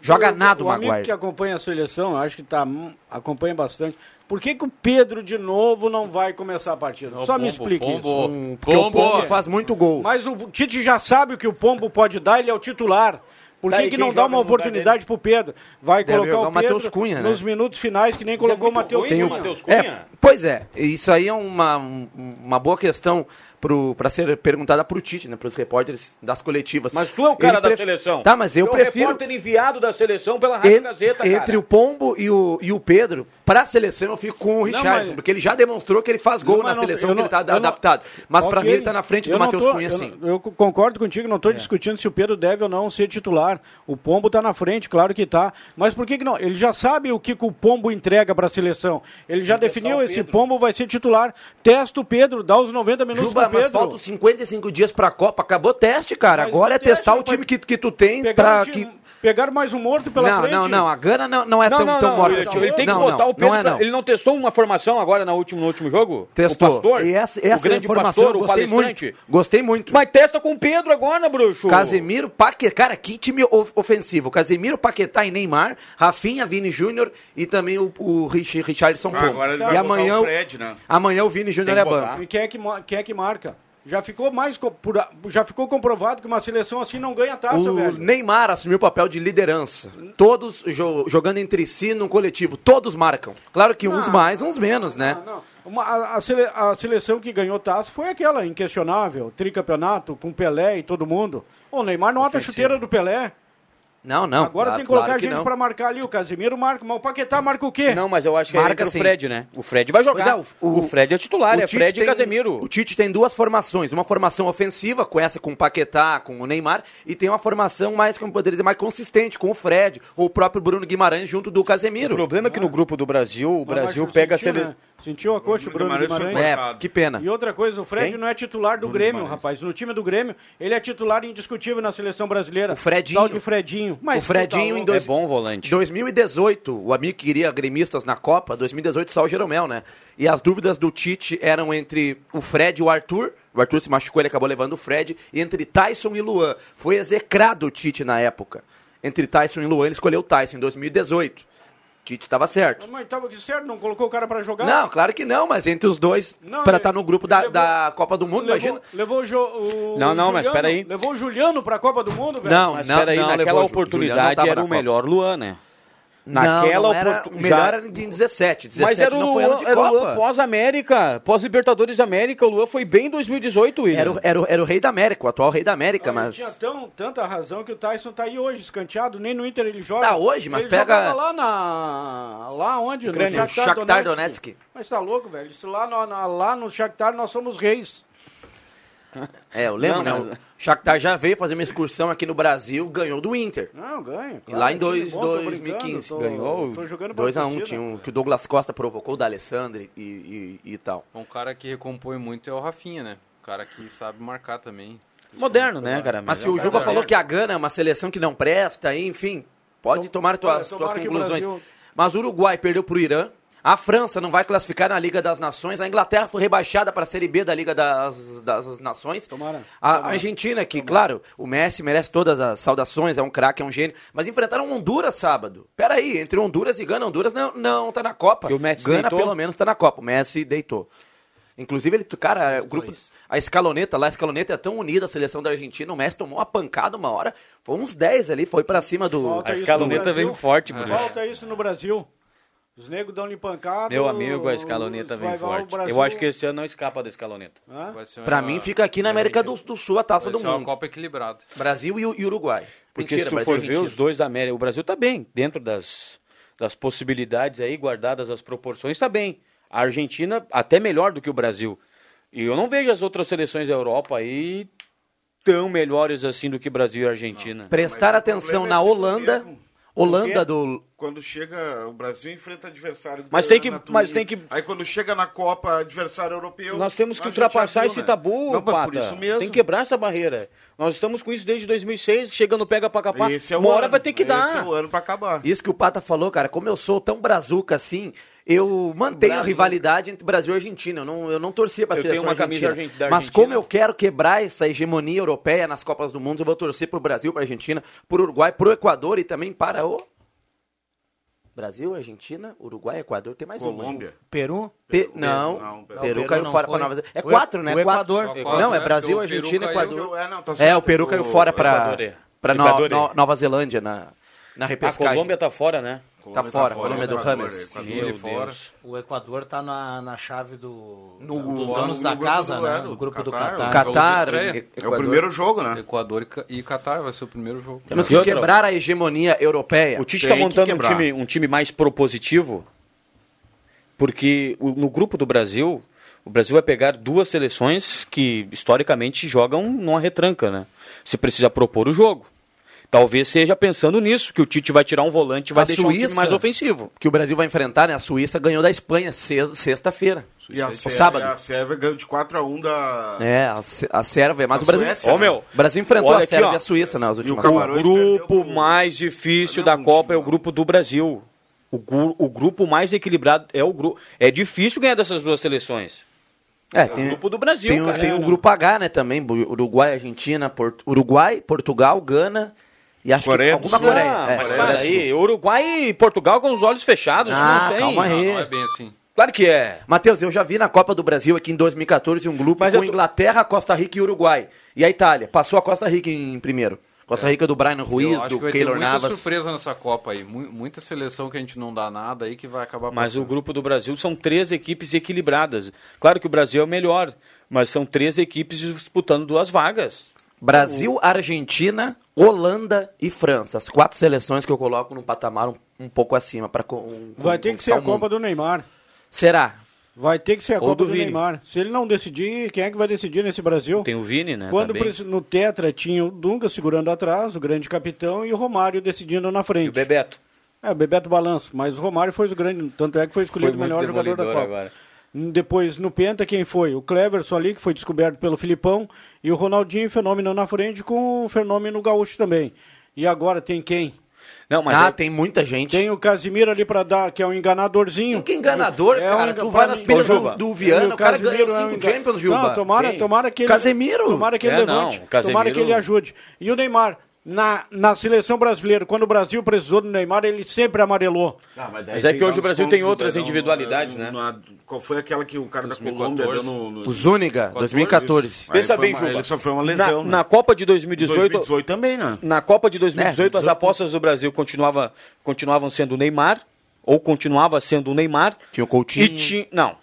Joga nada o o amigo Maguire. que acompanha a seleção, acho que tá, hum, acompanha bastante. Por que, que o Pedro de novo não vai começar a partida? Não, Só me explique Pombo. isso. Hum, Porque o Pombo faz muito gol. Mas o Tite já sabe o que o Pombo pode dar, ele é o titular. Por Tá, que, e que não dá uma oportunidade pro Pedro? Vai Deve colocar o o Matheus Cunha, né? nos minutos finais, que nem colocou o Matheus Cunha. o- É, pois é, isso aí é uma, uma boa questão para ser perguntada para o Tite, né, para os repórteres das coletivas. Mas tu é o cara Ele da pref- seleção. Tá, mas eu Tu é o prefiro repórter enviado da seleção pela Rádio en- Gazeta, entre cara. o Pombo e o, e o Pedro, para a seleção eu fico com o Richardson, mas- porque ele já demonstrou que ele faz gol Não, na não- seleção, que ele não- está não- adaptado. Mas para Ok. mim ele está na frente Eu do não Matheus Cunha, sim. não- Eu concordo contigo, não estou discutindo se o Pedro deve ou não ser titular. O Pombo está na frente, claro que está. Mas por que, que não? Ele já sabe o que, que o Pombo entrega para a seleção. Ele já definiu, esse Pombo vai ser titular. Testa o Pedro, dá os 90 minutos Juba, Pedro. mas faltam 55 dias para a Copa, acabou o teste, cara. Mas Agora é teste, testar o time que, que tu tem para o que... pegaram mais um morto pela Não, frente. não, não, a Gana não, não é Não, tão, não, tão morta William, assim. Ele tem que não, botar não, o Pedro. não é pra-. Ele não testou uma formação agora na último, no último jogo? Testou. O pastor? e essa, o essa grande informação pastor, eu o gostei palestrante? muito. Gostei muito. Mas testa com o Pedro agora, bruxo. Casemiro, Paquetá, cara, que time of- ofensivo. Casemiro, Paquetá e Neymar, Rafinha, Vini Júnior e também o, o Rich, Richardson Ah, Pombo. ele e vai amanhã, botar o Fred, né? amanhã o Vini Júnior é banco. E quem é que, quem é que marca? Já ficou mais já ficou comprovado que uma seleção assim não ganha taça, O velho. Neymar assumiu o papel de liderança. Todos jo- jogando entre si num coletivo. Todos marcam. Claro que uns Não, mais, uns menos, né? Não, uma- a, a sele- a seleção que ganhou taça foi aquela inquestionável, tricampeonato com Pelé e todo mundo. O Neymar não ata a chuteira do Pelé. Não, não. Agora claro- tem que colocar claro que gente não. pra marcar ali. O Casemiro marca, mas o Paquetá marca o quê? Não, mas eu acho que Marca é sim. o Fred, né? O Fred vai jogar. É, o, Fred é titular, o é Fred e tem- Casemiro. O Tite tem duas formações, uma formação ofensiva, com essa com o Paquetá, com o Neymar, e tem uma formação mais, como poderia dizer, mais consistente, com o Fred, ou o próprio Bruno Guimarães junto do O Casemiro. problema é que no grupo do Brasil, o Brasil pega seleção. né? Sentiu a coxa o Bruno Guimarães Guimarães. É, que pena. E outra coisa, o Fred Quem? não é titular do Bruno Grêmio, Guimarães. rapaz. No time do Grêmio, ele é titular indiscutível na seleção brasileira. O Fredinho. Tal de Fredinho. Mas O Fredinho tá em louco. É dois- bom volante. 2018, o amigo que queria gremistas na Copa, 2018 saiu o Jeromel, né? E as dúvidas do Tite eram entre o Fred e o Arthur. O Arthur se machucou, ele acabou levando o Fred. E entre Tyson e Luan. Foi execrado o Tite na época. Entre Tyson e Luan, ele escolheu o Tyson em 2018. Tite estava certo. Mas tava aqui certo, não colocou o cara pra jogar? Não, claro que não, mas entre os dois, para estar no grupo da, levou- da Copa do Mundo, levou, imagina. Levou o, jo, o Não, não, mas Juliano- peraí. Levou o Juliano pra Copa do Mundo, velho? Não, Mas não, peraí, não, naquela Juliano oportunidade era o melhor Luan, né? Naquela não, não era, oportu- o melhor já- era em 17. 17 Mas era o Luan, de era o Copa. Luan pós-América, pós-Libertadores da América. O Luan foi bem em 2018, William. Era, o- era, o- era o rei da América, o atual rei da América, mas... tinha tão, tanta razão que o Tyson tá aí hoje, escanteado. Nem no Inter ele joga. Tá hoje, mas ele pega- lá na... Lá onde? Ucrânia. No Shakhtar, Shakhtar Donetsk. Donetsk. Mas tá louco, velho. Isso lá, no, na- lá no Shakhtar nós somos reis. É, eu lembro, Não, né? mas- Shakhtar já veio fazer uma excursão aqui no Brasil, ganhou do Inter. Não, ganha. E lá em claro, dois, bom, tô 2015 brincando, tô- ganhou. tô jogando pra 2 a 1 torcida. tinha um, que o Douglas Costa provocou o da Alessandro e, e, e tal. Um cara que recompõe muito é o Rafinha, né? Um cara que sabe marcar também. Moderno, né, cara? Mas se um o Juba falou que a Gana é uma seleção que não presta, enfim, pode tomar tuas, tomara tuas conclusões. Brasil- Mas o Uruguai perdeu pro Irã. A França não vai classificar na Liga das Nações. A Inglaterra foi rebaixada para a Série B da Liga das, das Nações. Tomara. A Tomara. Argentina, que, claro, o Messi merece todas as saudações, é um craque, é um gênio. Mas enfrentaram Honduras sábado. Peraí, entre Honduras e Gana, Honduras não, não tá na Copa. E o Messi Gana, deitou? pelo menos, tá na Copa. O Messi deitou. Inclusive, ele, cara, o grupo, a escaloneta lá, a escaloneta é tão unida, a seleção da Argentina, o Messi tomou uma pancada uma hora, foi uns 10 ali, foi pra cima do... Falta A escaloneta vem forte, Bruno. Falta isso no Brasil. Os negros dão-lhe pancada. Meu amigo, a escaloneta vem forte. Brasil- Eu acho que esse ano não escapa da escaloneta. Uma- mim, fica aqui na América do, do Sul a taça vai do ser uma mundo. Copa equilibrada. Brasil e, o- e Uruguai. Porque Mentira, se tu Brasil for e ver os dois da América, o Brasil tá bem, dentro das, das possibilidades aí, guardadas as proporções, tá bem. A Argentina até melhor do que o Brasil. E eu não vejo as outras seleções da Europa aí tão melhores assim do que Brasil e Argentina. Prestar Mas o atenção na é o Holanda. mesmo. Holanda do... Quando chega o Brasil enfrenta adversário Mas tem que- mas tem que- Aí quando chega na Copa, adversário europeu. Nós temos que ultrapassar esse né? tabu, Não, mas Pata. por isso mesmo. Tem que quebrar essa barreira. Nós estamos com isso desde 2006, chega no pega pra capar. Esse é o Uma hora ano. vai ter que dar. Esse é o ano pra acabar. Isso que o Pata falou, cara, como eu sou tão brazuca assim, eu mantenho a Brasil. rivalidade entre Brasil e Argentina. Eu não, eu não torcia pra Eu seleção tenho uma camisa argentina. argen- da Mas Argentina. como eu quero quebrar essa hegemonia europeia nas Copas do Mundo, eu vou torcer pro Brasil, pra Argentina, pro Uruguai, pro Equador e também para o... Brasil, Argentina, Uruguai, Equador, tem mais uma. Colômbia. Peru? Pe- não, não, Peru, Peru caiu não fora para Nova Zelândia. É O- quatro, né? o Quatro. Equador. Quatro, Não, é né? Brasil, o Argentina. Equador. É, não, tá É, o Peru caiu fora para Equador, é. para Equador, é. Nova Zelândia na, na A repescagem. Colômbia tá fora, né? Tá fora, Colômbia do Equador, Rames. Equador. Meu Ele fora. Deus. O Equador tá na, na chave do, No- dos no- donos no da casa, do- né? é, do grupo do Catar. Catar. É o Equador. primeiro jogo, né? Equador e Ca- Catar vai ser o primeiro jogo. Temos que quebrar a hegemonia europeia. O Tite está que montando um time, um time mais propositivo, porque o- no grupo do Brasil, o Brasil vai pegar duas seleções que historicamente jogam numa retranca, né? Se precisa propor o jogo. Talvez seja pensando nisso, que o Tite vai tirar um volante e vai A deixar um time Suíça- mais ofensivo. que o Brasil vai enfrentar, né? A Suíça ganhou da Espanha se- sexta-feira. E a O Sérvia, sábado. a Sérvia ganhou de 4x1 da. É, a, Sé- a Sérvia, mas A o Brasil. Suécia, Ô, meu, O Brasil enfrentou a Sérvia ó. e a Suíça nas últimas o O grupo mais difícil da Copa é o grupo do Brasil. O, o grupo mais equilibrado é o grupo. É difícil ganhar dessas duas seleções. É, o tem, grupo do Brasil, tem, o- cara. tem É, o não. grupo H, né, também. Uruguai, Argentina, Port- Uruguai, Portugal, Gana e acho Coreia que alguma. Coreia. Ah, É, mas Coreia para aí, Uruguai e Portugal com os olhos fechados. Ah, não tem. calma aí. Não, não é bem assim. Claro que é. Matheus, eu já vi na Copa do Brasil aqui em 2014 um grupo Mas com tô- Inglaterra, Costa Rica e Uruguai. E a Itália. Passou a Costa Rica em primeiro. Costa Rica do Brian Eu Ruiz, acho do que vai ter Keylor muita Navas. surpresa nessa Copa aí. Mu- Muita seleção que a gente não dá nada aí que vai acabar Mas o passando. grupo do Brasil são três equipes equilibradas. Claro que o Brasil é o melhor, mas são três equipes disputando duas vagas. Brasil, Argentina, Holanda e França. As quatro seleções que eu coloco num patamar um, um pouco acima. Pra, com, com- Vai ter que ser a conquistar o Copa mundo. do Neymar. Será? Vai ter que ser a Ou Copa do do, Vini. Neymar. Se ele não decidir, quem é que vai decidir nesse Brasil? Tem o Vini, né? Quando preci- no Tetra tinha o Dunga segurando atrás, o grande capitão, e o Romário decidindo na frente. E o Bebeto. É, o Bebeto Balanço, mas o Romário foi o grande, tanto é que foi escolhido o melhor jogador da Copa. agora. Depois, no Penta, quem foi? O Cleverson ali, que foi descoberto pelo Filipão, e o Ronaldinho, fenômeno na frente, com o fenômeno gaúcho também. E agora tem quem? Não, mas ah, é- tem muita gente. Tem o Casimiro ali pra dar, que é um enganadorzinho. Que enganador, É cara. um- tu vai nas pilhas do, do Viana, Ele, o cara Casimiro ganhou é um cinco Champions, Juba. Não, tomara, Quem? tomara que ele, Casemiro. Tomara que ele É, não, levante. Casemiro- Tomara que ele ajude. E o Neymar? Na, na seleção brasileira, quando o Brasil precisou do Neymar, ele sempre amarelou. Ah, daí Mas é que hoje o Brasil tem outras né, individualidades, no- né? na- qual foi aquela que o cara da Colômbia deu no... no... O Zúñiga, 2014. Isso. Pensa foi bem, uma- Juba. Ele sofreu uma lesão, na, né? na Copa de 2018, 2018 também, né? Na Copa de 2018, É, as apostas do Brasil continuava, continuavam sendo o Neymar, ou continuava sendo o Neymar. Tinha o Coutinho. E ti, não.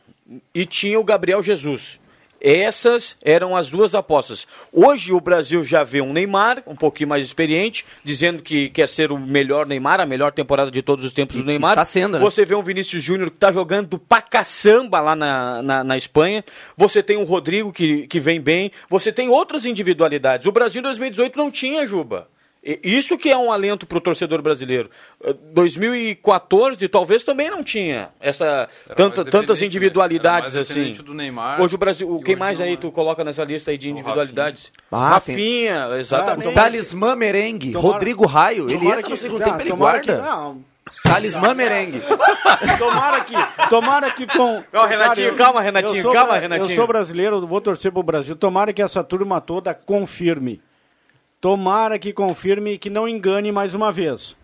E tinha o Gabriel Jesus. Essas eram as duas apostas. Hoje o Brasil já vê um Neymar, um pouquinho mais experiente, dizendo que quer ser o melhor Neymar, a melhor temporada de todos os tempos do Neymar. está sendo, né? Você vê um Vinícius Júnior que está jogando pra caçamba lá na, na, na Espanha. Você tem um Rodrigo que, que vem bem. Você tem outras individualidades. O Brasil em 2018 não tinha, Juba. Isso que é um alento para o torcedor brasileiro. Eh, 2014 talvez também não tinha essa tanta, tantas né? individualidades Era mais assim. Neymar hoje o Brasil, e quem mais não aí é. tu coloca nessa lista aí de individualidades? Ah, Rafinha, exatamente. Talismã Merengue, Tomara- Rodrigo Raio. Ele tomara entra no que- segundo tá, tempo, ele tomara guarda. que- não. Talismã Merengue. Tomara que, tomara que com. Não, Renatinho, eu- calma, Renatinho, eu sou calma, bra- Renatinho. Eu sou brasileiro, vou torcer pro Brasil. Tomara que essa turma toda confirme. Tomara que confirme e que não engane mais uma vez.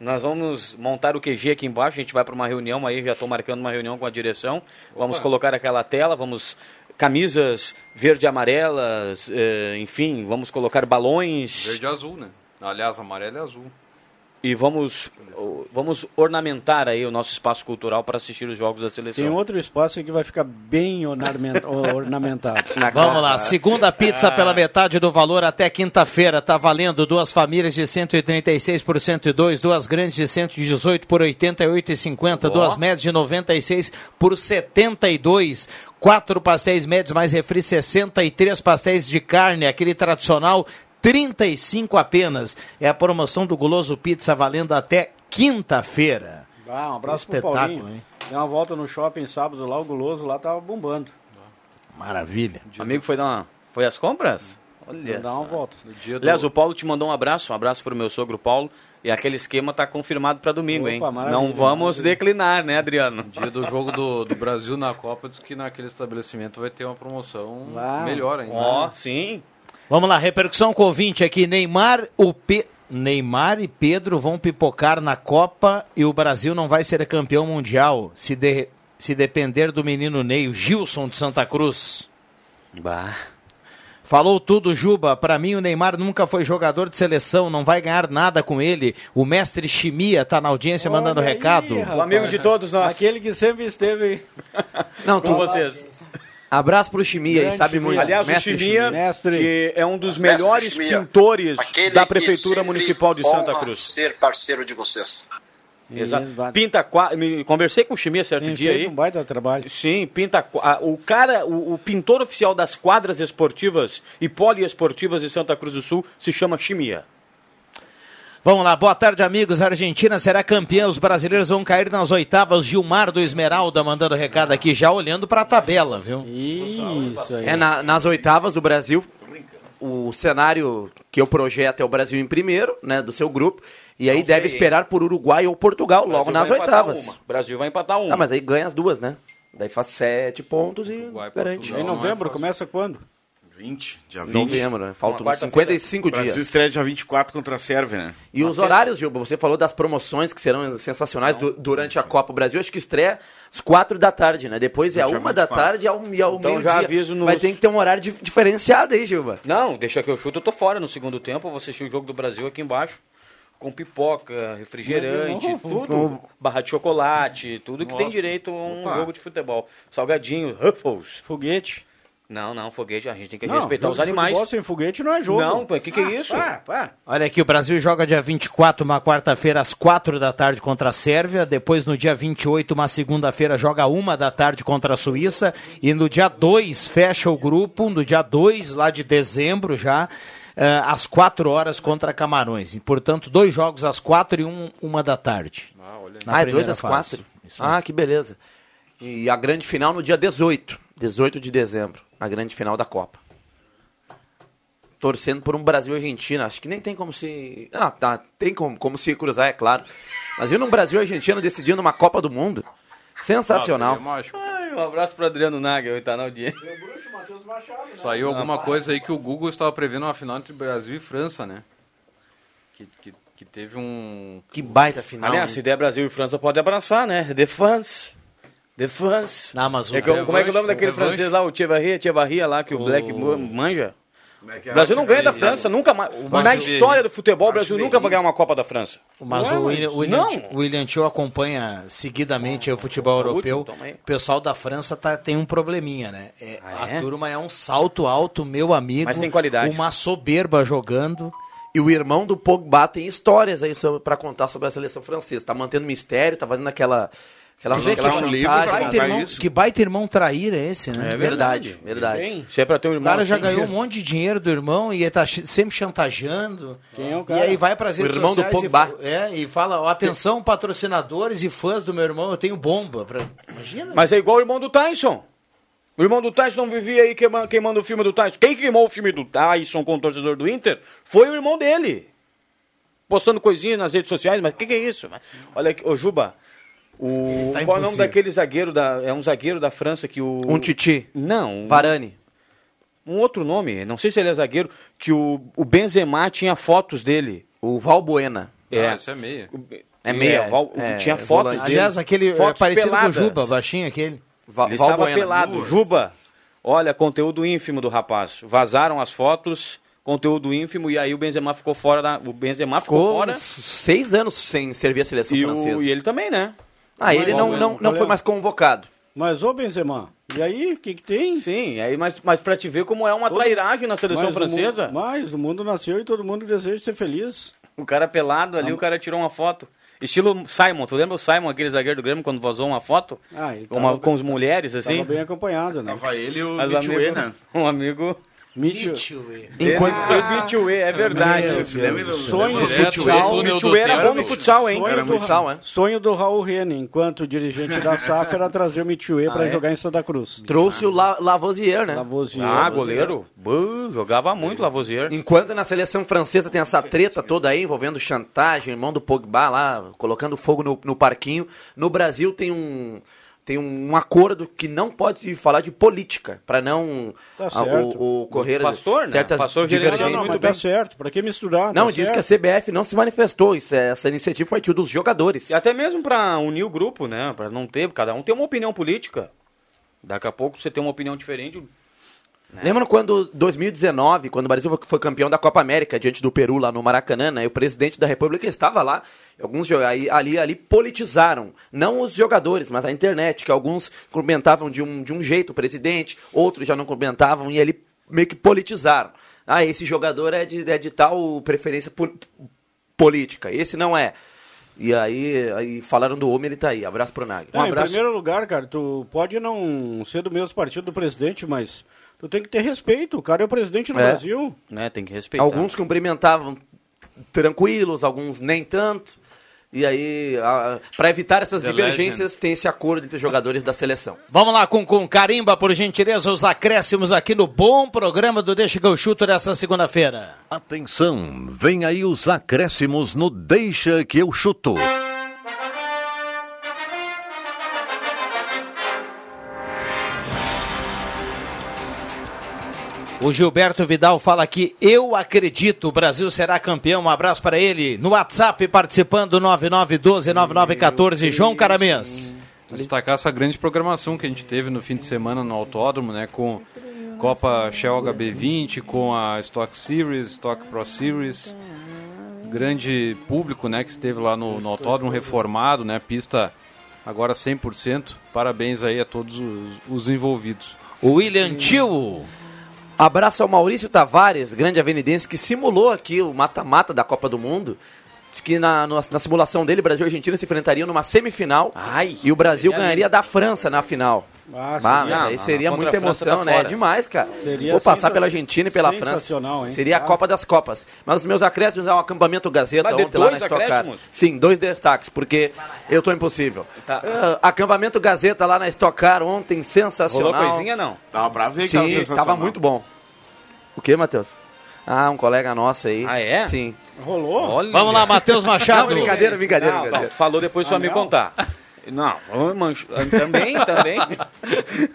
Nós vamos montar o QG aqui embaixo, a gente vai para uma reunião aí, já estou marcando uma reunião com a direção. Vamos colocar aquela tela, vamos camisas verde e amarelas, eh, enfim, vamos colocar balões Verde e azul, né? Aliás, amarelo e azul. E vamos vamos ornamentar aí o nosso espaço cultural para assistir os jogos da seleção. Tem outro espaço que vai ficar bem ornamen- ornamentado. Vamos lá, segunda pizza pela metade do valor até quinta-feira. Tá valendo duas famílias de 136 por 102, duas grandes de 118 por 88,50, duas médias de 96 por 72, quatro pastéis médios mais refri 63 pastéis de carne, aquele tradicional 35 apenas. É a promoção do Guloso Pizza valendo até quinta-feira. Ah, um abraço pro Espetáculo, Paulinho. hein? Deu uma volta no shopping sábado lá, o guloso lá tava bombando. Maravilha. Amigo foi dar uma, foi às compras? Olha. Dar uma volta. Dia do... Aliás, o Paulo te mandou um abraço, um abraço pro meu sogro Paulo. E aquele esquema tá confirmado para domingo, Opa, hein? maravilha, Não vamos declinar, né, Adriano? dia do jogo do, do Brasil na Copa, diz que naquele estabelecimento vai ter uma promoção melhor ainda. Ó, sim. Vamos lá, repercussão com o ouvinte aqui. Neymar, o Pe... Neymar e Pedro vão pipocar na Copa e o Brasil não vai ser campeão mundial se, de... se depender do menino Ney, o Gilson de Santa Cruz. Bah. Falou tudo, Juba. Para mim, o Neymar nunca foi jogador de seleção, não vai ganhar nada com ele. O mestre Chimia tá na audiência mandando Olha aí, recado. rapaz. O amigo de todos nós. Aquele que sempre esteve Não, Com tu, vocês. Abraço pro Chimia Grande sabe muito. Aliás, Mestre o Chimia, Mestre. que é um dos melhores Chimia. pintores da Prefeitura Municipal de Santa Cruz. ser parceiro de vocês. Exato. Isso. Pinta Conversei com o Chimia certo Tem dia aí. um baita trabalho. Sim, pinta. O cara, o, o pintor oficial das quadras esportivas e poliesportivas de Santa Cruz do Sul se chama Chimia. Vamos lá, boa tarde, amigos. A Argentina será campeã. Os brasileiros vão cair nas oitavas. Gilmar do Esmeralda mandando recado aqui, já olhando para a tabela, viu? Isso aí. É, na- nas oitavas, o Brasil, o cenário que eu projeto é o Brasil em primeiro, né, do seu grupo, e aí Não deve esperar por Uruguai ou Portugal, O logo Brasil nas vai empatar oitavas. uma. O Brasil vai empatar uma. Ah, mas aí ganha as duas, né? Daí faz sete pontos e Uruguai, garante. Portugal. Em é novembro, fácil. começa quando? 20, dia 20. Novembro, né? Faltam Uma quarta-feira. 55 Brasil dias. estreia dia 24 contra a Sérvia, né? E os horários, Gilba, você falou das promoções que serão sensacionais du- durante a Copa. O Brasil acho que estreia às quatro da tarde, né? Depois é a Dia uma da 24. tarde e ao, e ao Então já meio-dia. aviso nos- Vai ter que ter um horário dif- diferenciado aí, Gilba. Não, deixa que eu chuto, eu tô fora no segundo tempo. Eu vou assistir o jogo do Brasil aqui embaixo. Com pipoca, refrigerante, Mas tudo. Barra de chocolate, tudo que tem direito a um Opa. jogo de futebol. Salgadinho, Ruffles. Foguete. Não, não, foguete, a gente tem que Não, respeitar os animais. futebol sem foguete não é jogo. Não, o que, que é isso? Para, para. Olha aqui, o Brasil joga dia 24, uma quarta-feira, às 4 da tarde contra a Sérvia. Depois, no dia 28, uma segunda-feira, joga uma da tarde contra a Suíça. E no dia 2, fecha o grupo. No dia 2, lá de dezembro já, eh, às 4 horas contra Camarões. E, portanto, dois jogos às 4 e um, uma da tarde. Ah, olha ah, é primeira dois às fase. quatro? Isso aí. Ah, que beleza. E a grande final no dia 18. 18 de dezembro. A grande final da Copa. Torcendo por um Brasil e Argentina. Acho que nem tem como se. Ah, tá. Tem como, como se cruzar, é claro. Mas vindo um Brasil e Argentina decidindo uma Copa do Mundo. Sensacional. Nossa. Ai, um abraço pro Adriano Nagel, tá na audiência. Saiu alguma coisa aí que o Google estava prevendo uma final entre Brasil e França, né? Que, que, que teve um. Que baita final. Aliás, se der Brasil e França, pode abraçar, né? De France. De France. Mas o É eu- como é que é o nome daquele o francês lá, o Tchevarria, Tchevarria lá, que o, Black manja? Como é que O é? Brasil não ganha da. França, nunca mais. Na o- história do futebol, o Brasil nunca vai ganhar uma Copa da França. Mas é, o William, William. Tio- o William Tio acompanha seguidamente o futebol europeu. O pessoal da França tá, tem um probleminha, né? É, Ah, é? A turma é um salto alto, meu amigo. Mas tem qualidade. Uma soberba jogando. E o irmão do Pogba tem histórias aí pra contar sobre a seleção francesa. Tá mantendo mistério, tá fazendo aquela. Que aquela um livro Baita contar irmão, isso. que baita irmão traíra é esse, né? É verdade, verdade. Se é pra ter um O irmão cara já assim, ganhou um monte de dinheiro do irmão e ele tá sempre chantageando. Quem é o E cara? aí vai para as O redes irmão do sociais e Pogba. fa- é, e fala, ó, atenção patrocinadores e fãs do meu irmão, eu tenho bomba. Pra... Imagina. Mas é igual o irmão do Tyson. O irmão do Tyson não vivia aí queima- queimando o filme do Tyson. Quem queimou o filme do Tyson com o torcedor do Inter foi o irmão dele. Postando coisinhas nas redes sociais, mas o que, que é isso? Olha aqui, ô Juba, o, Tá qual é o nome daquele zagueiro da. É um zagueiro da França que o. Um Titi. Não, um, Varane. um outro nome, não sei se ele é zagueiro, que o, o Benzema tinha fotos dele. O Valbuena. É. Ah, isso é meia. É meia. É, Val- é, tinha é fotos volante. dele. Aliás, aquele é fotos parecido peladas. com o Juba, baixinho aquele. Va- Ele estava pelado. Juba, olha, conteúdo ínfimo do rapaz. Vazaram as fotos, conteúdo ínfimo, e aí o Benzema ficou fora da. O Benzema ficou, Ficou fora. seis anos sem servir a seleção E, francesa. o, e ele também, né? Ah, ele não, Mas- não, não olha- foi mais convocado. Mas, ô Benzema, e aí, o que que tem? Sim, aí, mas, mas pra te ver como é uma Todo- trairagem na seleção Mas o francesa. mundo- mas o mundo nasceu e todo mundo deseja ser feliz. O cara pelado ali, o cara tirou uma foto. Estilo Simon, tu lembra o Simon, aquele zagueiro do Grêmio, quando vazou uma foto? Ah, ele Uma- tava- com as mulheres, assim? Tava bem acompanhado, né? Tava ele e o amigo- né? Um amigo... Mitchell. Enquanto, O Mitchue, é verdade. Lembra do- Sonho do Direto Mitchue? Mitchue era bom no futsal, hein? Sonho Era do, futsal, é? sonho do Raul Rene, enquanto dirigente da SAF, era trazer o Mitchue para é? jogar em Santa Cruz. trouxe o La, Lavoisier, né? Lavoisier. Ah, goleiro. Buh, jogava muito Lavoisier. Enquanto na seleção francesa tem essa treta toda aí envolvendo chantagem, irmão do Pogba lá, colocando fogo no, no parquinho, no Brasil tem um tem um acordo que não pode falar de política, para não Tá a- certo. o, o correr Pastor, né? certas Pastor gerenciando Não, não, divergências. mas tá certo. Pra que misturar? Não, Tá diz certo. que a CBF não se manifestou, isso é- essa iniciativa partiu dos jogadores. E até mesmo pra unir o grupo, né? Pra não ter, cada um tem uma opinião política. Daqui a pouco você tem uma opinião diferente. Lembra quando 2019, quando o Brasil foi- campeão da Copa América diante do Peru lá no Maracanã, né? E o presidente da República estava lá. Alguns aí- ali ali politizaram, não os jogadores, mas a internet, que alguns cumprimentavam de um, de um jeito o presidente, outros já não cumprimentavam e ali meio que politizaram. Ah, esse jogador é de, é de tal preferência po- política, esse não é. E aí, aí falaram do homem, ele tá aí. Abraço pro Nagre. Não, Em primeiro lugar, cara, tu pode não ser do mesmo partido do presidente, mas tu tem que ter respeito. O cara é o presidente do É. Brasil. Né? Tem que respeitar. Alguns cumprimentavam tranquilos, alguns nem tanto. E aí, para evitar essas The divergências, tem esse acordo entre os jogadores da seleção. Vamos lá com, com carimba, por gentileza, os acréscimos aqui no bom programa do Deixa que eu chuto dessa segunda-feira. Atenção, vem aí os acréscimos no Deixa que eu chuto. O Gilberto Vidal fala aqui, eu acredito, o Brasil será campeão. Um abraço para ele. No WhatsApp, participando, 9912-9914, João Caramês. Destacar essa grande programação que a gente teve no fim de semana no Autódromo, né? Com Copa Shell HB20, com a Stock Series, Stock Pro Series. Grande público, né? Que esteve lá no, no Autódromo reformado, né? Pista agora 100%. Parabéns aí a todos os, os envolvidos. O William Tio. Abraço ao Maurício Tavares, grande avenidense, que simulou aqui o mata-mata da Copa do Mundo. Que na, no- na simulação dele, Brasil e Argentina se enfrentariam numa semifinal. e o Brasil ganharia da França na final. Ah, Bah, seria- mas aí seria muita França emoção, tá né? É demais, cara. Seria Vou passar pela Argentina e pela França. hein? Seria a Ah. Copa das Copas. Mas os meus acréscimos é o acampamento Gazeta Mas ontem lá na Stock Car. Sim, dois destaques, porque eu tô impossível. Tá. Ah, acampamento Gazeta lá na Stock Car ontem, sensacional. Rolou coisinha, não? Tava pra ver que Sim, tava muito bom. O que, Matheus? Ah, um colega nosso aí. Ah, é? Sim. Rolou? Olha. Vamos lá, Matheus Machado. Não, brincadeira, brincadeira, Não, brincadeira. não, falou depois vai me contar. Não, mancho, também, também.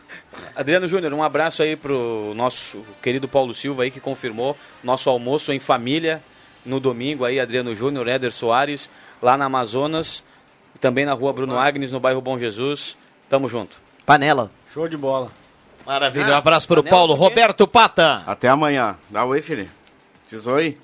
Adriano Júnior, um abraço aí pro nosso querido Paulo Silva aí que confirmou nosso almoço em família no domingo aí, Adriano Júnior, Éder Soares, lá na Amazonas, também na rua Bruno Agnes, no bairro Bom Jesus. Tamo junto. Panela. Show de bola. Maravilha, um abraço para o Paulo. Roberto Pata. Até amanhã. Dá oi, filho. Diz oi.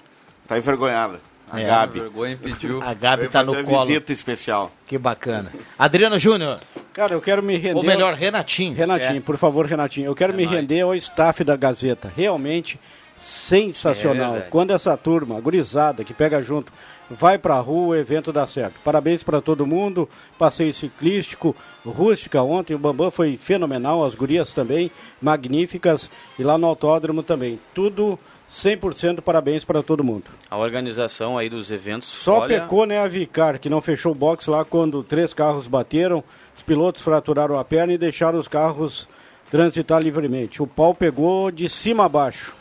Tá envergonhada. A É. Gabi. Vergonha impediu. A Gabi tá no colo. visita especial. Que bacana. Adriano Júnior. Cara, eu quero me render. Ou melhor, Renatinho. Renatinho, É. por favor, Renatinho. Eu quero me render ao staff da Gazeta. Realmente sensacional. É. Quando essa turma, gurizada, que pega junto, vai pra rua, o evento dá certo. Parabéns para todo mundo. Passeio ciclístico, rústica ontem. O Bambam foi fenomenal. As gurias também, magníficas. E lá no autódromo também. Tudo 100% parabéns para todo mundo. A organização aí dos eventos. Só olha, pecou, né, a Vicar, que não fechou o box lá quando três carros bateram, os pilotos fraturaram a perna e deixaram os carros transitar livremente. O pau pegou de cima a baixo.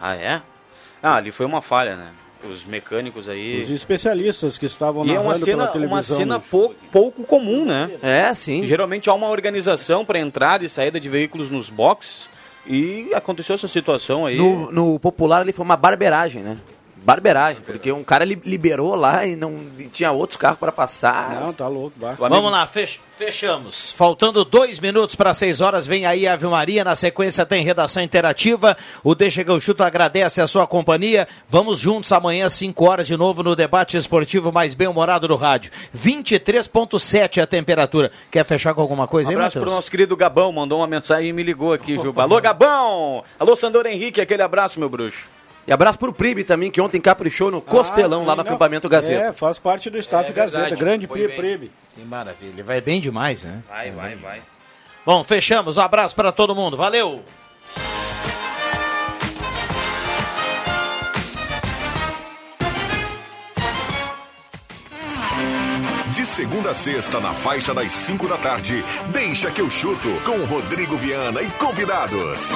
Ah, é? Ah, ali foi uma falha, né? Os mecânicos aí. Os especialistas que estavam E é uma cena, pela televisão. uma cena pou- pouco comum, né? É, sim. Geralmente há uma organização para entrada e saída de veículos nos boxes e aconteceu essa situação aí. No, no popular ali foi uma barberagem, né? Barberagem, porque um cara li- liberou lá e não e tinha outros carros para passar. Não, tá louco. Vai. Vamos lá, fech- fechamos. Faltando dois minutos para seis horas, vem aí a Ave Maria. Na sequência tem redação interativa. O Deixa que eu chuto agradece a sua companhia. Vamos juntos amanhã, às 5 horas, de novo no debate esportivo mais bem-humorado do rádio. 23,7 a temperatura. Quer fechar com alguma coisa Um aí, abraço pro Matheus? nosso querido Gabão, mandou uma mensagem e me ligou aqui, Juba. Alô, Gabão! Alô, Sandor Henrique, aquele abraço, meu bruxo. E abraço pro Pribe também, que ontem caprichou no Costelão, Ah, lá sim, no não. acampamento Gazeta. É, faz parte do staff É verdade, Gazeta. Grande. Pribe. Que maravilha. Vai bem demais, né? Vai, vai, vai. Bom, fechamos. Um abraço para todo mundo. Valeu! De segunda a sexta, na faixa das 5 da tarde, deixa que eu chuto com Rodrigo Viana e convidados.